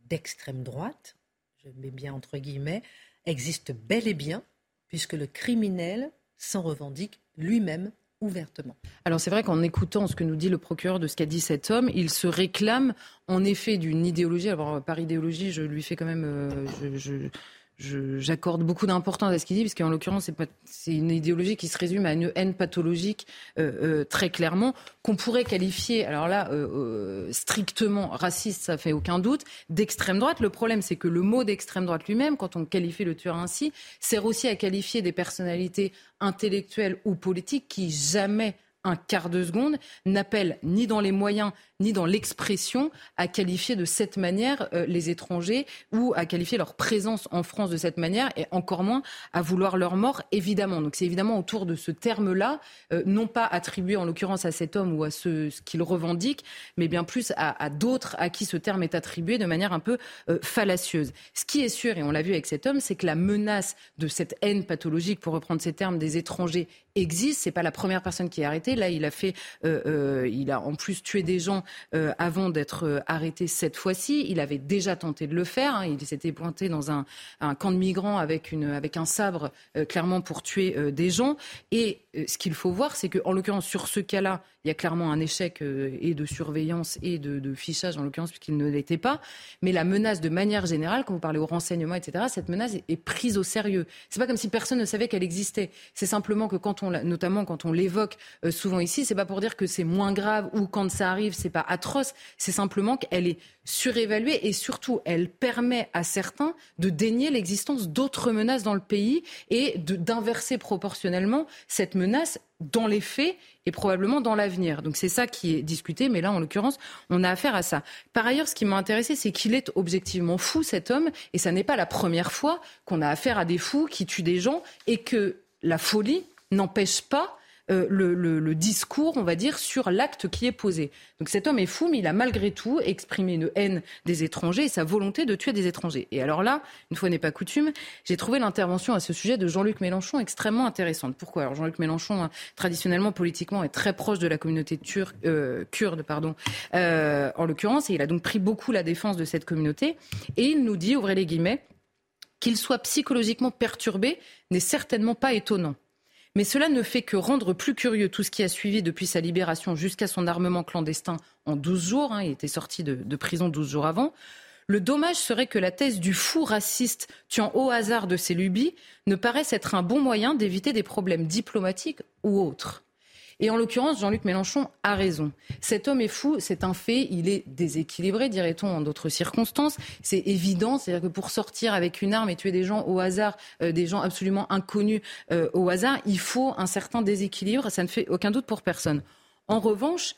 d'extrême droite, je mets bien entre guillemets, existe bel et bien puisque le criminel s'en revendique lui-même Alors c'est vrai qu'en écoutant ce que nous dit le procureur de ce qu'a dit cet homme, il se réclame en effet d'une idéologie. Alors par idéologie, je lui fais quand même, euh, j'accorde beaucoup d'importance à ce qu'il dit, parce qu'en l'occurrence, c'est une idéologie qui se résume à une haine pathologique euh, euh, très clairement, qu'on pourrait qualifier, alors là, euh, strictement raciste, ça fait aucun doute, d'extrême droite. Le problème, c'est que le mot d'extrême droite lui-même, quand on qualifie le tueur ainsi, sert aussi à qualifier des personnalités intellectuelles ou politiques qui jamais un quart de seconde, n'appelle ni dans les moyens ni dans l'expression à qualifier de cette manière euh, les étrangers ou à qualifier leur présence en France de cette manière et encore moins à vouloir leur mort, évidemment. Donc c'est évidemment autour de ce terme-là, euh, non pas attribué en l'occurrence à cet homme ou à ce, ce qu'il revendique, mais bien plus à, d'autres à qui ce terme est attribué de manière un peu euh, fallacieuse. Ce qui est sûr, et on l'a vu avec cet homme, c'est que la menace de cette haine pathologique, pour reprendre ces termes, des étrangers existe. C'est pas la première personne qui est arrêtée. Là, il a fait, il a en plus tué des gens euh, avant d'être euh, arrêté cette fois-ci. Il avait déjà tenté de le faire. Hein. Il s'était pointé dans un, camp de migrants avec, un sabre, euh, clairement pour tuer des gens. Et ce qu'il faut voir, c'est qu'en l'occurrence, sur ce cas-là, il y a clairement un échec et de surveillance et de, fichage, en l'occurrence, puisqu'il ne l'était pas. Mais la menace, de manière générale, quand vous parlez au renseignement, etc., cette menace est, prise au sérieux. C'est pas comme si personne ne savait qu'elle existait. C'est simplement que notamment quand on l'évoque souvent ici, c'est pas pour dire que c'est moins grave ou quand ça arrive, c'est pas atroce. C'est simplement qu'elle est surévaluée et surtout, elle permet à certains de dénier l'existence d'autres menaces dans le pays et d'inverser proportionnellement cette menace dans les faits et probablement dans l'avenir. Donc c'est ça qui est discuté, mais là, en l'occurrence, on a affaire à ça. Par ailleurs, ce qui m'a intéressé, c'est qu'il est objectivement fou, cet homme, et ça n'est pas la première fois qu'on a affaire à des fous qui tuent des gens et que la folie n'empêche pas euh, le, discours, on va dire, sur l'acte qui est posé. Donc cet homme est fou, mais il a malgré tout exprimé une haine des étrangers et sa volonté de tuer des étrangers. Et alors là, une fois n'est pas coutume, j'ai trouvé l'intervention à ce sujet de Jean-Luc Mélenchon extrêmement intéressante. Pourquoi Alors Jean-Luc Mélenchon, hein, traditionnellement, politiquement, est très proche de la communauté euh, kurde, pardon, euh, en l'occurrence, et il a donc pris beaucoup la défense de cette communauté. Et il nous dit, ouvrez les guillemets, qu'il soit psychologiquement perturbé n'est certainement pas étonnant. Mais cela ne fait que rendre plus curieux tout ce qui a suivi depuis sa libération jusqu'à son armement clandestin en 12 jours. Hein, il était sorti de, prison 12 jours avant. Le dommage serait que la thèse du fou raciste tuant au hasard de ses lubies ne paraisse être un bon moyen d'éviter des problèmes diplomatiques ou autres. Et en l'occurrence, Jean-Luc Mélenchon a raison. Cet homme est fou, c'est un fait, il est déséquilibré, dirait-on, en d'autres circonstances. C'est évident, c'est-à-dire que pour sortir avec une arme et tuer des gens au hasard, euh, des gens absolument inconnus euh, au hasard, il faut un certain déséquilibre, ça ne fait aucun doute pour personne. En revanche,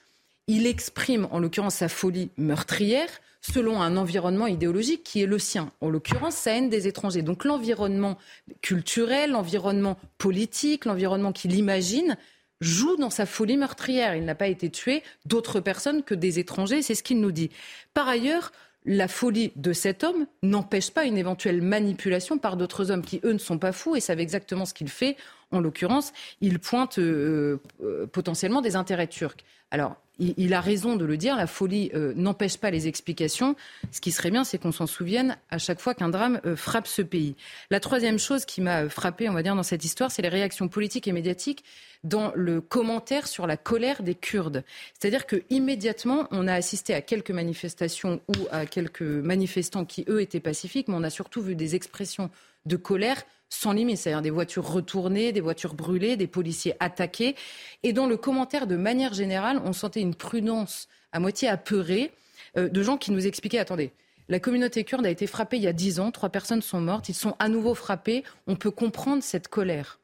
il exprime en l'occurrence sa folie meurtrière selon un environnement idéologique qui est le sien. En l'occurrence, sa haine des étrangers. Donc l'environnement culturel, l'environnement politique, l'environnement qu'il imagine joue dans sa folie meurtrière. Il n'a pas été tué d'autres personnes que des étrangers, c'est ce qu'il nous dit. Par ailleurs, la folie de cet homme n'empêche pas une éventuelle manipulation par d'autres hommes qui, eux, ne sont pas fous et savent exactement ce qu'il fait. En l'occurrence, il pointe euh, euh, potentiellement des intérêts turcs. Alors, il, a raison de le dire, la folie euh, n'empêche pas les explications. Ce qui serait bien, c'est qu'on s'en souvienne à chaque fois qu'un drame frappe ce pays. La troisième chose qui m'a frappé, on va dire, dans cette histoire, c'est les réactions politiques et médiatiques dans le commentaire sur la colère des Kurdes. C'est-à-dire que immédiatement, on a assisté à quelques manifestations ou à quelques manifestants qui, eux, étaient pacifiques, mais on a surtout vu des expressions de colère sans limite, c'est-à-dire des voitures retournées, des voitures brûlées, des policiers attaqués. Et dans le commentaire, de manière générale, on sentait une prudence à moitié apeurée euh, de gens qui nous expliquaient, attendez, la communauté kurde a été frappée il y a dix ans, trois personnes sont mortes, ils sont à nouveau frappés. On peut comprendre cette colère.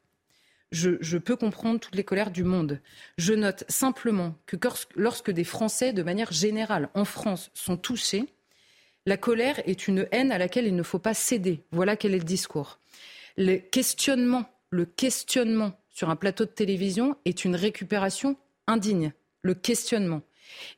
Je, peux comprendre toutes les colères du monde. Je note simplement que lorsque des Français, de manière générale, en France, sont touchés, la colère est une haine à laquelle il ne faut pas céder. Voilà quel est le discours. Le questionnement, le questionnement sur un plateau de télévision est une récupération indigne. Le questionnement.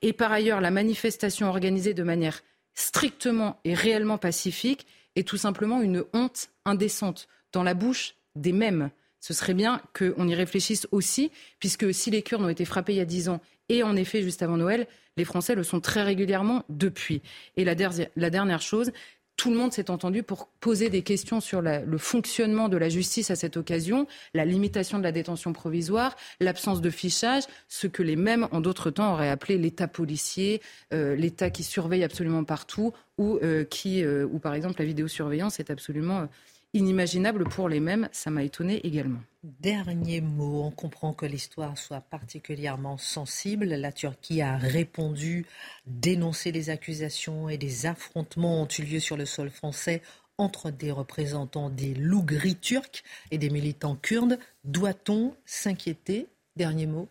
Et par ailleurs, la manifestation organisée de manière strictement et réellement pacifique est tout simplement une honte indécente dans la bouche des mêmes. Ce serait bien qu'on y réfléchisse aussi, puisque si les Kurdes ont été frappés il y a dix ans et en effet juste avant Noël, les Français le sont très régulièrement depuis. Et la, dernière chose, tout le monde s'est entendu pour poser des questions sur le fonctionnement de la justice à cette occasion, la limitation de la détention provisoire, l'absence de fichage, ce que les mêmes en d'autres temps auraient appelé l'État policier, euh, l'État qui surveille absolument partout, ou euh, qui, euh, ou par exemple la vidéosurveillance est absolument inimaginable pour les mêmes. Ça m'a étonné également. Dernier mot, on comprend que l'histoire soit particulièrement sensible. La Turquie a répondu, dénoncé les accusations et des affrontements ont eu lieu sur le sol français entre des représentants des lougris turcs et des militants kurdes. Doit-on s'inquiéter? Dernier mot.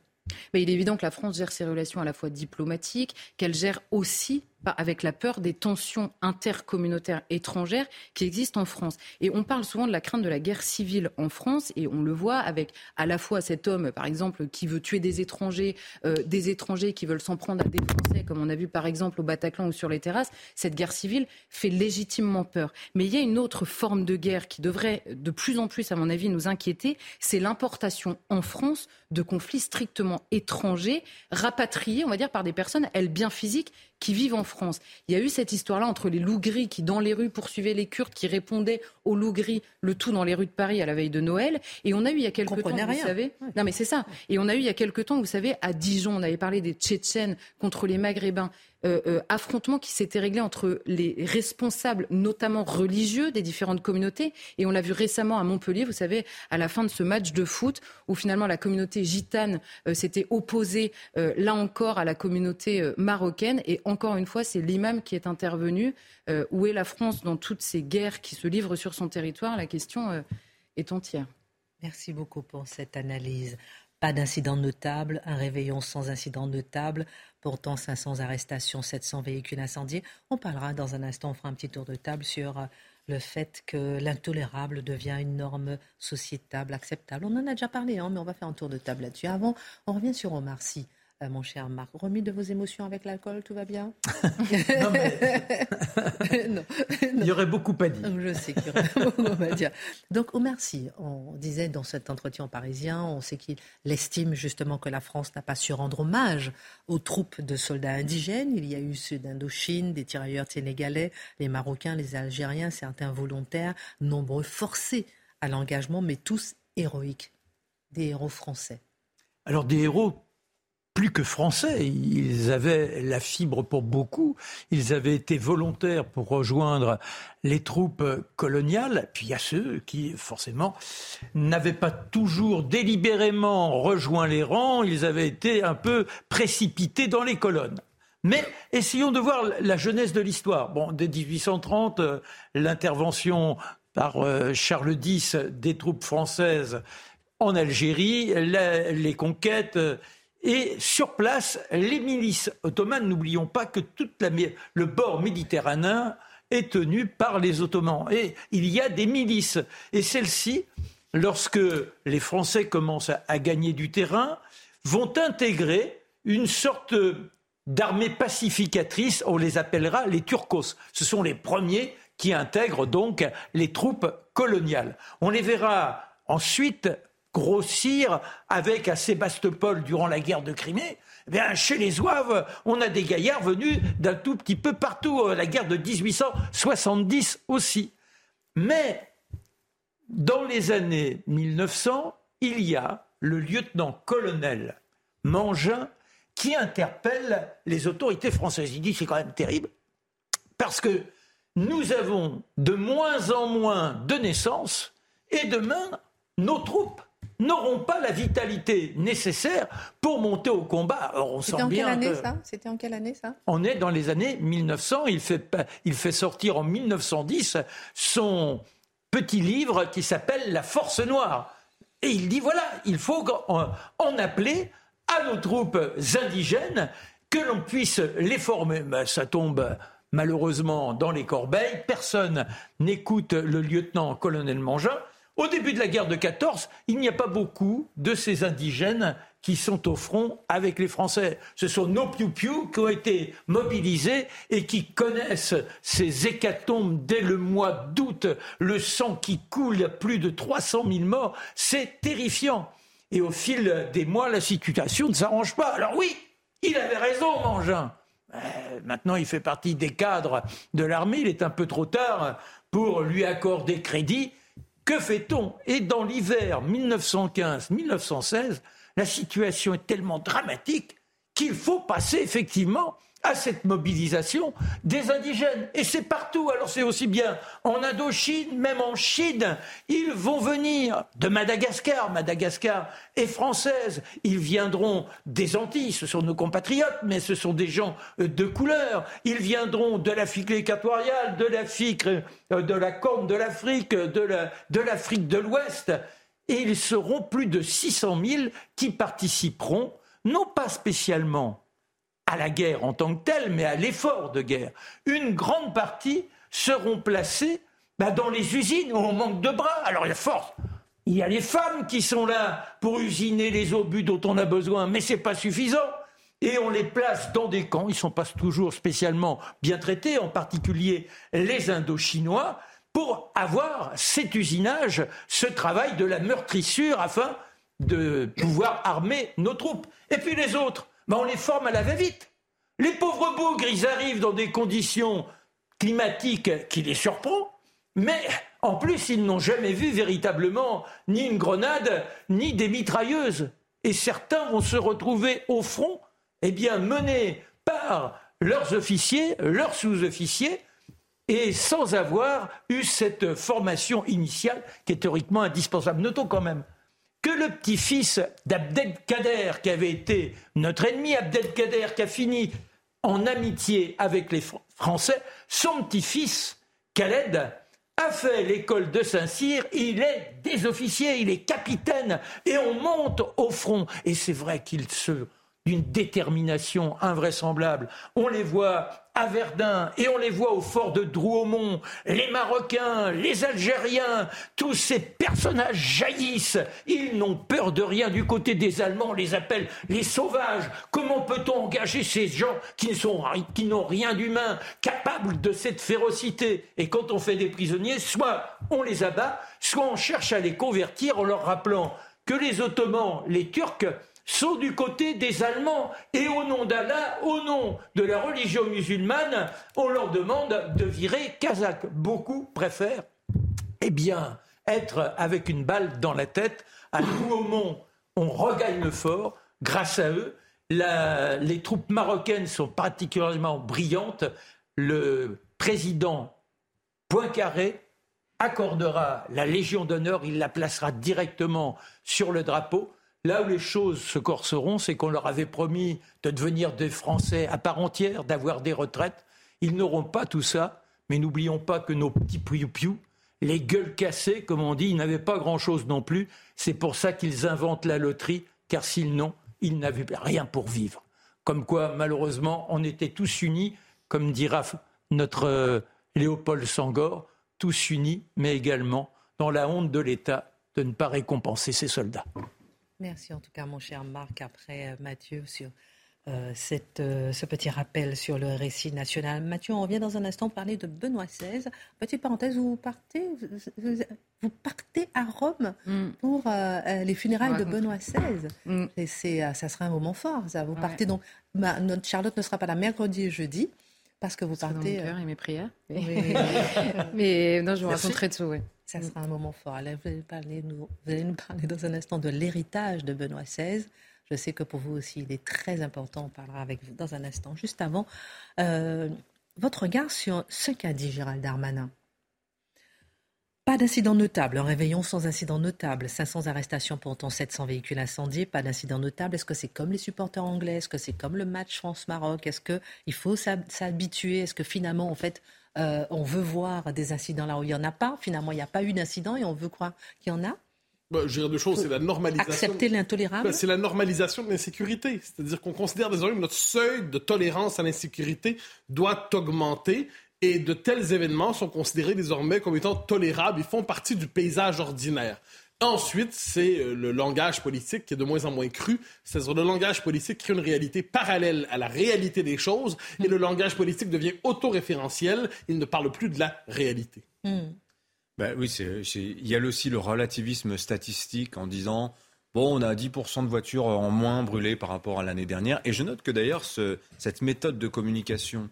Mais il est évident que la France gère ses relations à la fois diplomatiques, qu'elle gère aussi avec la peur des tensions intercommunautaires étrangères qui existent en France. Et on parle souvent de la crainte de la guerre civile en France, et on le voit avec à la fois cet homme, par exemple, qui veut tuer des étrangers, euh, des étrangers qui veulent s'en prendre à des Français, comme on a vu par exemple au Bataclan ou sur les terrasses. Cette guerre civile fait légitimement peur. Mais il y a une autre forme de guerre qui devrait de plus en plus, à mon avis, nous inquiéter, c'est l'importation en France de conflits strictement étrangers, rapatriés, on va dire, par des personnes, elles bien physiques, qui vivent en France. Il y a eu cette histoire-là entre les loups gris qui, dans les rues, poursuivaient les Kurdes, qui répondaient aux loups gris, le tout dans les rues de Paris à la veille de Noël. Et on a eu il y a quelques temps, vous savez, non mais c'est ça. Et on a eu il y a quelques temps, vous savez, à Dijon, on avait parlé des Tchétchènes contre les Maghrébins. Euh, euh, affrontement qui s'était réglé entre les responsables, notamment religieux, des différentes communautés. Et on l'a vu récemment à Montpellier, vous savez, à la fin de ce match de foot, où finalement la communauté gitane euh, s'était opposée, là encore, à la communauté marocaine. Et encore une fois, c'est l'imam qui est intervenu. où est la France dans toutes ces guerres qui se livrent sur son territoire? La question est entière. Merci beaucoup pour cette analyse. Pas d'incident notable, un réveillon sans incident notable. Pourtant, 500 arrestations, 700 véhicules incendiés. On parlera dans un instant, on fera un petit tour de table sur euh, le fait que l'intolérable devient une norme sociétable, acceptable. On en a déjà parlé, hein, mais on va faire un tour de table là-dessus. Avant, on revient sur Omar Sy. Euh, mon cher Marc. Remis de vos émotions avec l'alcool, tout va bien non, non, Il y aurait beaucoup à dire. Je sais qu'il y aurait beaucoup à dire. Donc, Omar Sy, on disait dans cet entretien parisien, on sait qu'il estime justement que la France n'a pas su rendre hommage aux troupes de soldats indigènes. Il y a eu ceux d'Indochine, des tirailleurs sénégalais, les Marocains, les Algériens, certains volontaires, nombreux forcés à l'engagement, mais tous héroïques. Des héros français. Alors des héros plus que français. Ils avaient la fibre pour beaucoup. Ils avaient été volontaires pour rejoindre les troupes coloniales. Puis il y a ceux qui, forcément, n'avaient pas toujours délibérément rejoint les rangs. Ils avaient été un peu précipités dans les colonnes. Mais essayons de voir la jeunesse de l'histoire. Bon, dès 1830, euh, l'intervention par euh, Charles X des troupes françaises en Algérie, les conquêtes et sur place, les milices ottomanes, n'oublions pas que tout le bord méditerranéen est tenu par les Ottomans. Et il y a des milices. Et celles-ci, lorsque les Français commencent à, gagner du terrain, vont intégrer une sorte d'armée pacificatrice, on les appellera les Turcos. Ce sont les premiers qui intègrent donc les troupes coloniales. On les verra ensuite grossir avec à Sébastopol durant la guerre de Crimée, eh bien, chez les Zouaves, on a des gaillards venus d'un tout petit peu partout, euh, la guerre de 1870 aussi. Mais dans les années 1900, il y a le lieutenant-colonel Mangin qui interpelle les autorités françaises. Il dit c'est quand même terrible parce que nous avons de moins en moins de naissances et demain nos troupes n'auront pas la vitalité nécessaire pour monter au combat. on C'était en quelle année ça? C'était en quelle année ça? On est dans les années 1900. Il fait, il fait sortir en 1910 son petit livre qui s'appelle La Force Noire. Et il dit voilà, il faut en appeler à nos troupes indigènes que l'on puisse les former. Ben, ça tombe malheureusement dans les corbeilles. Personne n'écoute le lieutenant-colonel Mangin. Au début de la guerre de 14, il n'y a pas beaucoup de ces indigènes qui sont au front avec les Français. Ce sont nos piou-piou qui ont été mobilisés et qui connaissent ces hécatombes dès le mois d'août, le sang qui coule, plus de 300 000 morts, c'est terrifiant. Et au fil des mois, la situation ne s'arrange pas. Alors oui, il avait raison, Mangin. Euh, maintenant, il fait partie des cadres de l'armée, il est un peu trop tard pour lui accorder crédit. Que fait-on? Et dans l'hiver 1915-1916, la situation est tellement dramatique qu'il faut passer effectivement à cette mobilisation des indigènes. Et c'est partout. Alors c'est aussi bien en Indochine, même en Chine. Ils vont venir de Madagascar. Madagascar est française. Ils viendront des Antilles. Ce sont nos compatriotes, mais ce sont des gens euh, de couleur. Ils viendront de l'Afrique équatoriale, de l'Afrique, euh, de la Corne de l'Afrique, de l'Afrique de l'Ouest. Et ils seront plus de 600 000 qui participeront, non pas spécialement à la guerre en tant que telle, mais à l'effort de guerre. Une grande partie seront placés bah, dans les usines où on manque de bras. Alors il y a force. Il y a les femmes qui sont là pour usiner les obus dont on a besoin, mais ce n'est pas suffisant. Et on les place dans des camps. Ils ne sont pas toujours spécialement bien traités, en particulier les Indochinois, pour avoir cet usinage, ce travail de la meurtrissure afin de pouvoir armer nos troupes. Et puis les autres, mais on les forme à la va-vite. Les pauvres bougres, ils arrivent dans des conditions climatiques qui les surprend, mais en plus, ils n'ont jamais vu véritablement ni une grenade, ni des mitrailleuses. Et certains vont se retrouver au front, eh bien, menés par leurs officiers, leurs sous-officiers, et sans avoir eu cette formation initiale qui est théoriquement indispensable. Notons quand même que le petit-fils d'Abdelkader, qui avait été notre ennemi, Abdelkader, qui a fini en amitié avec les Français, son petit-fils, Khaled, a fait l'école de Saint-Cyr, il est des officiers, il est capitaine, et on monte au front. Et c'est vrai qu'il se d'une détermination invraisemblable. On les voit à Verdun et on les voit au fort de Drouaumont. Les Marocains, les Algériens, tous ces personnages jaillissent. Ils n'ont peur de rien du côté des Allemands. On les appelle les sauvages. Comment peut-on engager ces gens qui qui n'ont rien d'humain, capables de cette férocité? Et quand on fait des prisonniers, soit on les abat, soit on cherche à les convertir en leur rappelant que les Ottomans, les Turcs, sont du côté des Allemands. Et au nom d'Allah, au nom de la religion musulmane, on leur demande de virer Kazakh. Beaucoup préfèrent, eh être avec une balle dans la tête. À tout moment, on regagne le fort. Grâce à eux, les troupes marocaines sont particulièrement brillantes. Le président Poincaré accordera la Légion d'honneur, il la placera directement sur le drapeau. Là où les choses se corseront, c'est qu'on leur avait promis de devenir des Français à part entière, d'avoir des retraites. Ils n'auront pas tout ça, mais n'oublions pas que nos petits piou les gueules cassées, comme on dit, ils n'avaient pas grand-chose non plus. C'est pour ça qu'ils inventent la loterie, car s'ils n'ont, ils n'avaient rien pour vivre. Comme quoi, malheureusement, on était tous unis, comme dira notre euh, Léopold Sangor, tous unis, mais également dans la honte de l'État de ne pas récompenser ses soldats. Merci en tout cas, mon cher Marc, après euh, Mathieu, sur euh, cette, euh, ce petit rappel sur le récit national. Mathieu, on revient dans un instant parler de Benoît XVI. Petite parenthèse, vous partez, vous, partez à Rome mm. pour les funérailles de Benoît XVI. Mm. Et c'est, ça sera un moment fort, ça. Vous partez donc. notre Charlotte ne sera pas là mercredi et jeudi. Parce que vous partez. Dans mon cœur et mes prières. Mais, non, je vous raconterai tout, oui. Ça sera un moment fort. vous, allez parler, nous, vous allez nous parler dans un instant de l'héritage de Benoît XVI. Je sais que pour vous aussi, il est très important. On parlera avec vous dans un instant. Juste avant, euh, votre regard sur ce qu'a dit Gérald Darmanin. Pas d'incident notable, un réveillon sans incident notable, 500 arrestations pour autant 700 véhicules incendiés, pas d'incident notable. Est-ce que c'est comme les supporters anglais? Est-ce que c'est comme le match France-Maroc? Est-ce qu'il faut s'habituer? Est-ce que finalement, en fait, euh, on veut voir des incidents là où il n'y en a pas? Finalement, il n'y a pas eu d'incident et on veut croire qu'il y en a? Bah, je dire deux choses, c'est la normalisation. Accepter l'intolérable. Bah, c'est la normalisation de l'insécurité. C'est-à-dire qu'on considère désormais que notre seuil de tolérance à l'insécurité doit augmenter et de tels événements sont considérés désormais comme étant tolérables. Ils font partie du paysage ordinaire. Ensuite, c'est euh, le langage politique qui est de moins en moins cru. C'est-à-dire le langage politique crée une réalité parallèle à la réalité des choses et le langage politique devient autoréférentiel. Il ne parle plus de la réalité. Hmm. Ben oui, il y a aussi le relativisme statistique en disant Bon, on a 10% de voitures en moins brûlées par rapport à l'année dernière. Et je note que d'ailleurs, cette méthode de communication,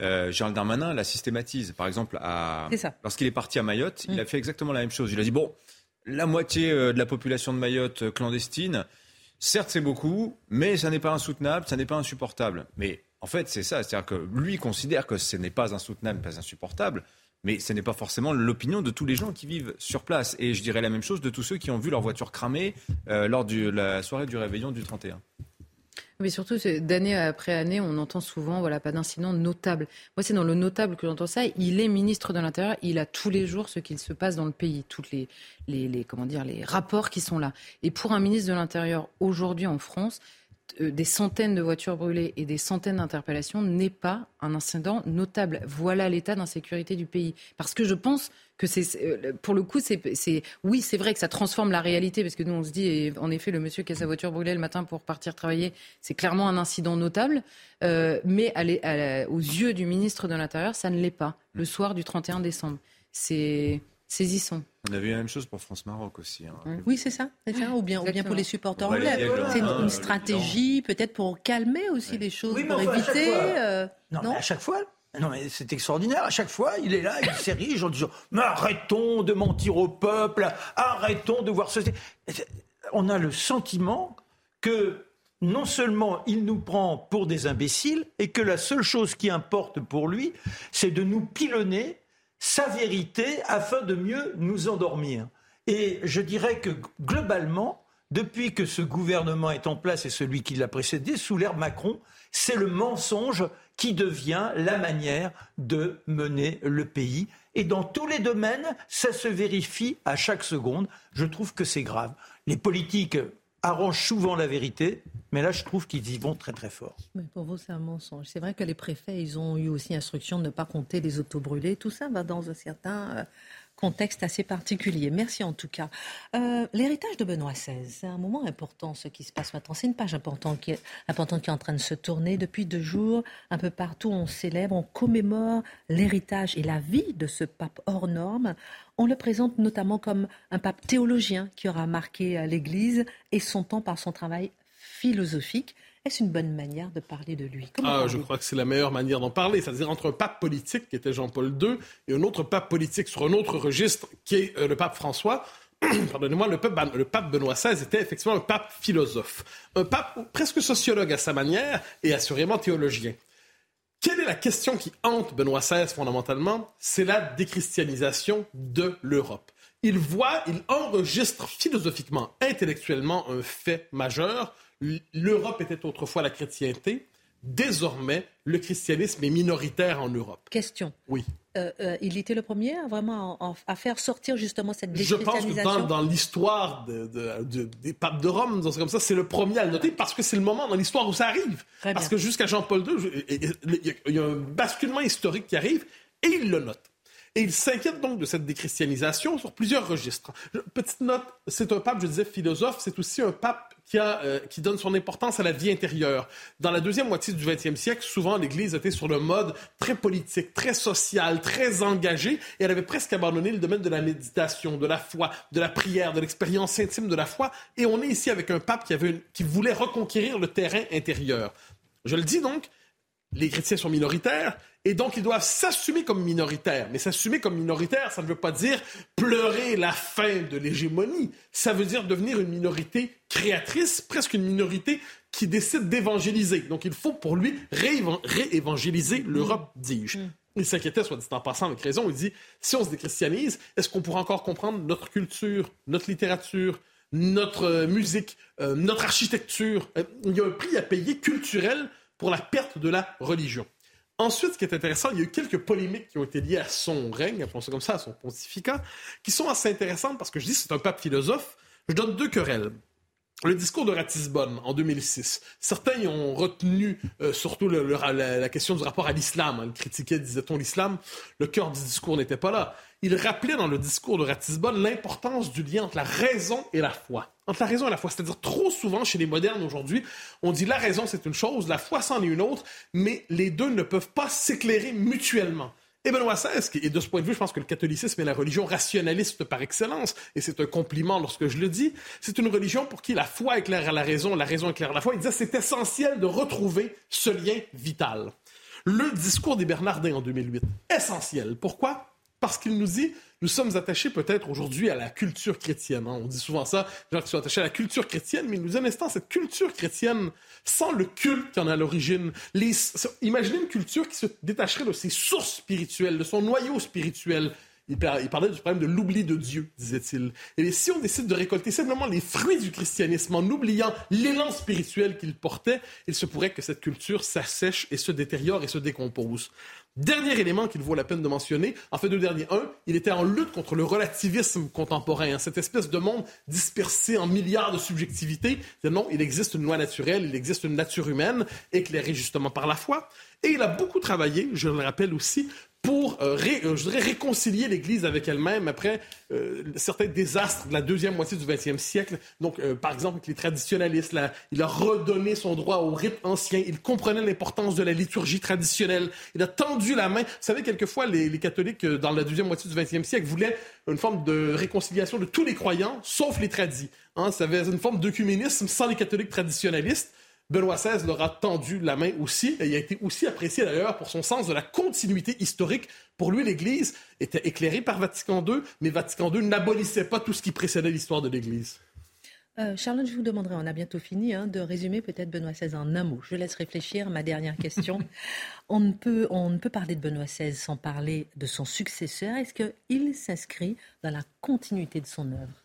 euh, Gérald Darmanin la systématise. Par exemple, lorsqu'il est parti à Mayotte, il mm. a fait exactement la même chose. Il a dit, bon, la moitié euh, de la population de Mayotte euh, clandestine, certes c'est beaucoup, mais ça n'est pas insoutenable, ça n'est pas insupportable. Mais en fait, c'est ça. C'est-à-dire que lui considère que ce n'est pas insoutenable, pas insupportable mais ce n'est pas forcément l'opinion de tous les gens qui vivent sur place. Et je dirais la même chose de tous ceux qui ont vu leur voiture cramée euh, lors de la soirée du réveillon du 31. Mais surtout, d'année après année, on entend souvent, voilà, pas d'incident notable. Moi, c'est dans le notable que j'entends ça. Il est ministre de l'Intérieur, il a tous les jours ce qu'il se passe dans le pays, tous les, les, les, comment dire, les rapports qui sont là. Et pour un ministre de l'Intérieur, aujourd'hui en France, des centaines de voitures brûlées et des centaines d'interpellations n'est pas un incident notable. Voilà l'état d'insécurité du pays. Parce que je pense que c'est, euh, pour le coup, c'est, oui, c'est vrai que ça transforme la réalité, parce que nous, on se dit, et en effet, le monsieur qui a sa voiture brûlée le matin pour partir travailler, c'est clairement un incident notable, euh, mais aux yeux du ministre de l'Intérieur, ça ne l'est pas, le soir du 31 décembre. C'est saisissons. On a vu la même chose pour France-Maroc aussi. Hein. Oui, c'est ça, Ou bien, ou bien pour les supporters anglais. C'est une, stratégie peut-être pour calmer aussi les choses, pour éviter. Euh, non, à chaque fois. Non, mais c'est extraordinaire. À chaque fois, il est là, il s'érige en disant Mais arrêtons de mentir au peuple, arrêtons de voir ce. On a le sentiment que non seulement il nous prend pour des imbéciles et que la seule chose qui importe pour lui, c'est de nous pilonner sa vérité afin de mieux nous endormir. Et je dirais que globalement, depuis que ce gouvernement est en place et celui qui l'a précédé, sous l'ère Macron, c'est le mensonge qui devient la manière de mener le pays. Et dans tous les domaines, ça se vérifie à chaque seconde. Je trouve que c'est grave. Les politiques arrangent souvent la vérité, mais là, je trouve qu'ils y vont très très fort. Mais pour vous, c'est un mensonge. C'est vrai que les préfets, ils ont eu aussi instruction de ne pas compter les autos brûlés. Tout ça va dans un certain euh, contexte assez particulier. Merci en tout cas. Euh, l'héritage de Benoît XVI, c'est un moment important ce qui se passe maintenant. C'est une page importante qui, est, importante qui est en train de se tourner. Depuis deux jours, un peu partout, on célèbre, on commémore l'héritage et la vie de ce pape hors norme. On le présente notamment comme un pape théologien qui aura marqué euh, l'Église et son temps par son travail philosophique. Est-ce une bonne manière de parler de lui? Ah, Je crois que c'est la meilleure manière d'en parler. C'est-à-dire entre un pape politique, qui était Jean-Paul II, et un autre pape politique sur un autre registre, qui est euh, le pape François. Pardonnez-moi, le pape, le pape Benoît XVI était effectivement un pape philosophe. Un pape presque sociologue à sa manière et assurément théologien. Quelle est la question qui hante Benoît XVI fondamentalement? C'est la déchristianisation de l'Europe. Il voit, il enregistre philosophiquement, intellectuellement un fait majeur. L'Europe était autrefois la chrétienté. Désormais, le christianisme est minoritaire en Europe. Question. Oui. Euh, euh, il était le premier à vraiment à faire sortir justement cette déchristianisation. Je pense que dans, l'histoire des papes de Rome, dans comme ça, c'est le premier à le noter parce que c'est le moment dans l'histoire où ça arrive. parce que jusqu'à Jean-Paul II, il y a un basculement historique qui arrive et il le note. Et il s'inquiète donc de cette déchristianisation sur plusieurs registres. Petite note, c'est un pape, je disais, philosophe, c'est aussi un pape qui, a, euh, qui donne son importance à la vie intérieure. Dans la deuxième moitié du XXe siècle, souvent l'Église était sur le mode très politique, très social, très engagé, et elle avait presque abandonné le domaine de la méditation, de la foi, de la prière, de l'expérience intime de la foi. Et on est ici avec un pape qui, avait qui voulait reconquérir le terrain intérieur. Je le dis donc, les chrétiens sont minoritaires, et donc, ils doivent s'assumer comme minoritaires. Mais s'assumer comme minoritaire, ça ne veut pas dire pleurer la fin de l'hégémonie. Ça veut dire devenir une minorité créatrice, presque une minorité qui décide d'évangéliser. Donc, il faut pour lui réévangéliser l'Europe, dis-je. Mm. Il s'inquiétait, soit dit en passant, avec raison. Il dit si on se déchristianise, est-ce qu'on pourra encore comprendre notre culture, notre littérature, notre euh, musique, euh, notre architecture? Euh, Il y a un prix à payer culturel pour la perte de la religion. Ensuite, ce qui est intéressant, il y a eu quelques polémiques qui ont été liées à son règne, comme ça, à son pontificat, qui sont assez intéressantes parce que je dis c'est un pape philosophe. Je donne deux querelles le discours de Ratisbonne en 2006. Certains y ont retenu euh, surtout la, question du rapport à l'islam. Hein. Ils critiquaient, disait-on, l'islam. Le cœur du discours n'était pas là. Il rappelait dans le discours de Ratisbonne l'importance du lien entre la raison et la foi. Entre la raison et la foi. C'est-à-dire, trop souvent, chez les modernes aujourd'hui, on dit la raison, c'est une chose, la foi, c'en est une autre, mais les deux ne peuvent pas s'éclairer mutuellement. Et Benoît XVI, et de ce point de vue, je pense que le catholicisme est la religion rationaliste par excellence, et c'est un compliment lorsque je le dis, c'est une religion pour qui la foi éclaire la raison, la raison éclaire la foi. Il disait c'est essentiel de retrouver ce lien vital. Le discours des Bernardins en 2008, essentiel. Pourquoi? Parce qu'il nous dit nous sommes attachés peut-être aujourd'hui à la culture chrétienne. Hein. On dit souvent ça, les gens qui sont attachés à la culture chrétienne, mais nous un instant, cette culture chrétienne, sans le culte qui en a l'origine, imaginez une culture qui se détacherait de ses sources spirituelles, de son noyau spirituel. Il, parlait du problème de l'oubli de Dieu, disait-il. Et si on décide de récolter simplement les fruits du christianisme en oubliant l'élan spirituel qu'il portait, il se pourrait que cette culture s'assèche et se détériore et se décompose. Dernier élément qu'il vaut la peine de mentionner, en fait deux derniers. Un, il était en lutte contre le relativisme contemporain, cette espèce de monde dispersé en milliards de subjectivités. Non, il existe une loi naturelle, il existe une nature humaine, éclairée justement par la foi. Et il a beaucoup travaillé, je le rappelle aussi, pour euh, euh, je dirais, réconcilier l'Église avec elle-même après euh, certains désastres de la deuxième moitié du XXe siècle. Donc, par exemple, avec les traditionnalistes, là, il a redonné son droit au rite ancien. Il comprenait l'importance de la liturgie traditionnelle. Il a tendu la main. Vous savez, quelquefois, les, les catholiques, dans la deuxième moitié du XXe siècle, voulaient une forme de réconciliation de tous les croyants, sauf les tradis. Hein, ça avait une forme d'œcuménisme sans les catholiques traditionnalistes. Benoît XVI leur a tendu la main aussi, et il a été aussi apprécié d'ailleurs pour son sens de la continuité historique. Pour lui, l'Église était éclairée par Vatican II, mais Vatican II n'abolissait pas tout ce qui précédait l'histoire de l'Église. Euh, Charlotte, je vous demanderai, on a bientôt fini, hein, de résumer peut-être Benoît XVI en un mot. Je laisse réfléchir ma dernière question. on, ne peut, on ne peut parler de Benoît XVI sans parler de son successeur. Est-ce qu'il s'inscrit dans la continuité de son œuvre?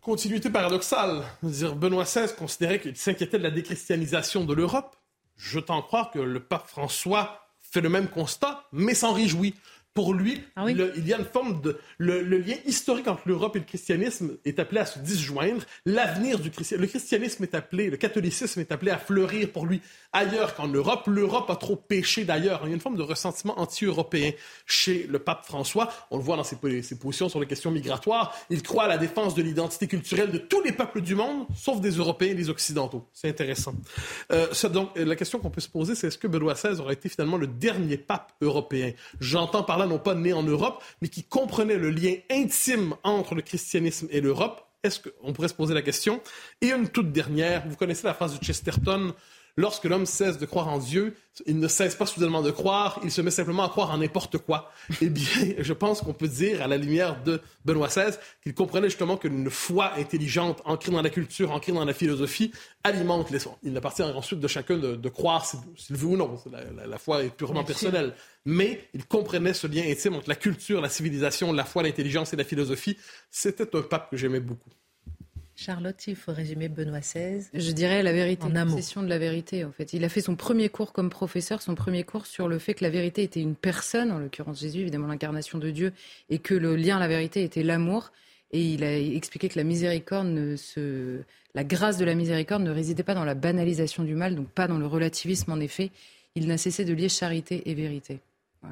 Continuité paradoxale. Benoît XVI considérait qu'il s'inquiétait de la déchristianisation de l'Europe. Je t'en crois que le pape François fait le même constat, mais s'en réjouit pour lui, ah il y a une forme de... Le, lien historique entre l'Europe et le christianisme est appelé à se disjoindre. L'avenir du christianisme... Le christianisme est appelé, le catholicisme est appelé à fleurir pour lui ailleurs qu'en Europe. L'Europe a trop péché d'ailleurs. Il y a une forme de ressentiment anti-européen chez le pape François. On le voit dans ses, ses, positions sur les questions migratoires. Il croit à la défense de l'identité culturelle de tous les peuples du monde, sauf des Européens et des Occidentaux. C'est intéressant. Euh, donc, la question qu'on peut se poser, c'est est-ce que Benoît XVI aurait été finalement le dernier pape européen? J'entends par là non pas né en Europe, mais qui comprenait le lien intime entre le christianisme et l'Europe. Est-ce qu'on pourrait se poser la question? Et une toute dernière, vous connaissez la phrase de Chesterton, Lorsque l'homme cesse de croire en Dieu, il ne cesse pas soudainement de croire, il se met simplement à croire en n'importe quoi. Eh bien, je pense qu'on peut dire, à la lumière de Benoît XVI, qu'il comprenait justement qu'une foi intelligente, ancrée dans la culture, ancrée dans la philosophie, alimente les sons. Il appartient ensuite de chacun de, croire s'il veut ou non. La, foi est purement personnelle. Mais il comprenait ce lien intime entre la culture, la civilisation, la foi, l'intelligence et la philosophie. C'était un pape que j'aimais beaucoup. Charlotte, il faut résumer Benoît XVI. Je dirais la vérité, session de la vérité en fait. Il a fait son premier cours comme professeur, son premier cours sur le fait que la vérité était une personne, en l'occurrence Jésus, évidemment l'incarnation de Dieu, et que le lien à la vérité était l'amour. Et il a expliqué que la miséricorde, ne se... la grâce de la miséricorde ne résidait pas dans la banalisation du mal, donc pas dans le relativisme en effet. Il n'a cessé de lier charité et vérité.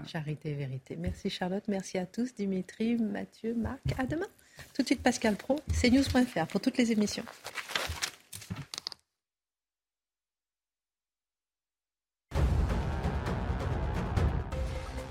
Charité et vérité. Merci Charlotte, merci à tous, Dimitri, Mathieu, Marc. À demain. Tout de suite, Pascal Pro, cnews.fr pour toutes les émissions.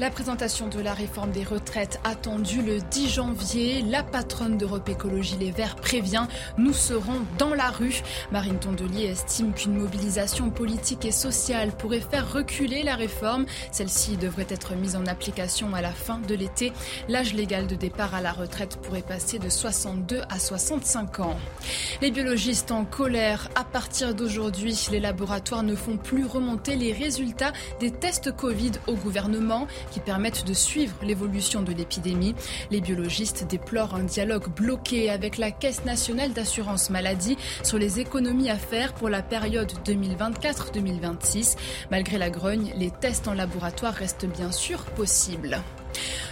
La présentation de la réforme des retraites attendue le 10 janvier. La patronne d'Europe Écologie Les Verts prévient nous serons dans la rue. Marine Tondelier estime qu'une mobilisation politique et sociale pourrait faire reculer la réforme. Celle-ci devrait être mise en application à la fin de l'été. L'âge légal de départ à la retraite pourrait passer de 62 à 65 ans. Les biologistes en colère. À partir d'aujourd'hui, les laboratoires ne font plus remonter les résultats des tests Covid au gouvernement. Qui permettent de suivre l'évolution de l'épidémie. Les biologistes déplorent un dialogue bloqué avec la Caisse nationale d'assurance maladie sur les économies à faire pour la période 2024-2026. Malgré la grogne, les tests en laboratoire restent bien sûr possibles.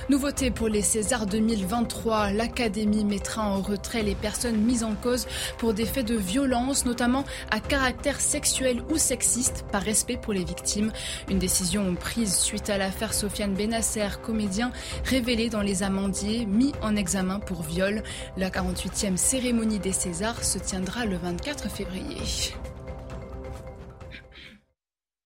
Nouveauté pour les Césars 2023, l'Académie mettra en retrait les personnes mises en cause pour des faits de violence, notamment à caractère sexuel ou sexiste, par respect pour les victimes. Une décision prise suite à l'affaire Sofiane Benasser, comédien révélé dans les amandiers, mis en examen pour viol. La 48e cérémonie des Césars se tiendra le 24 février.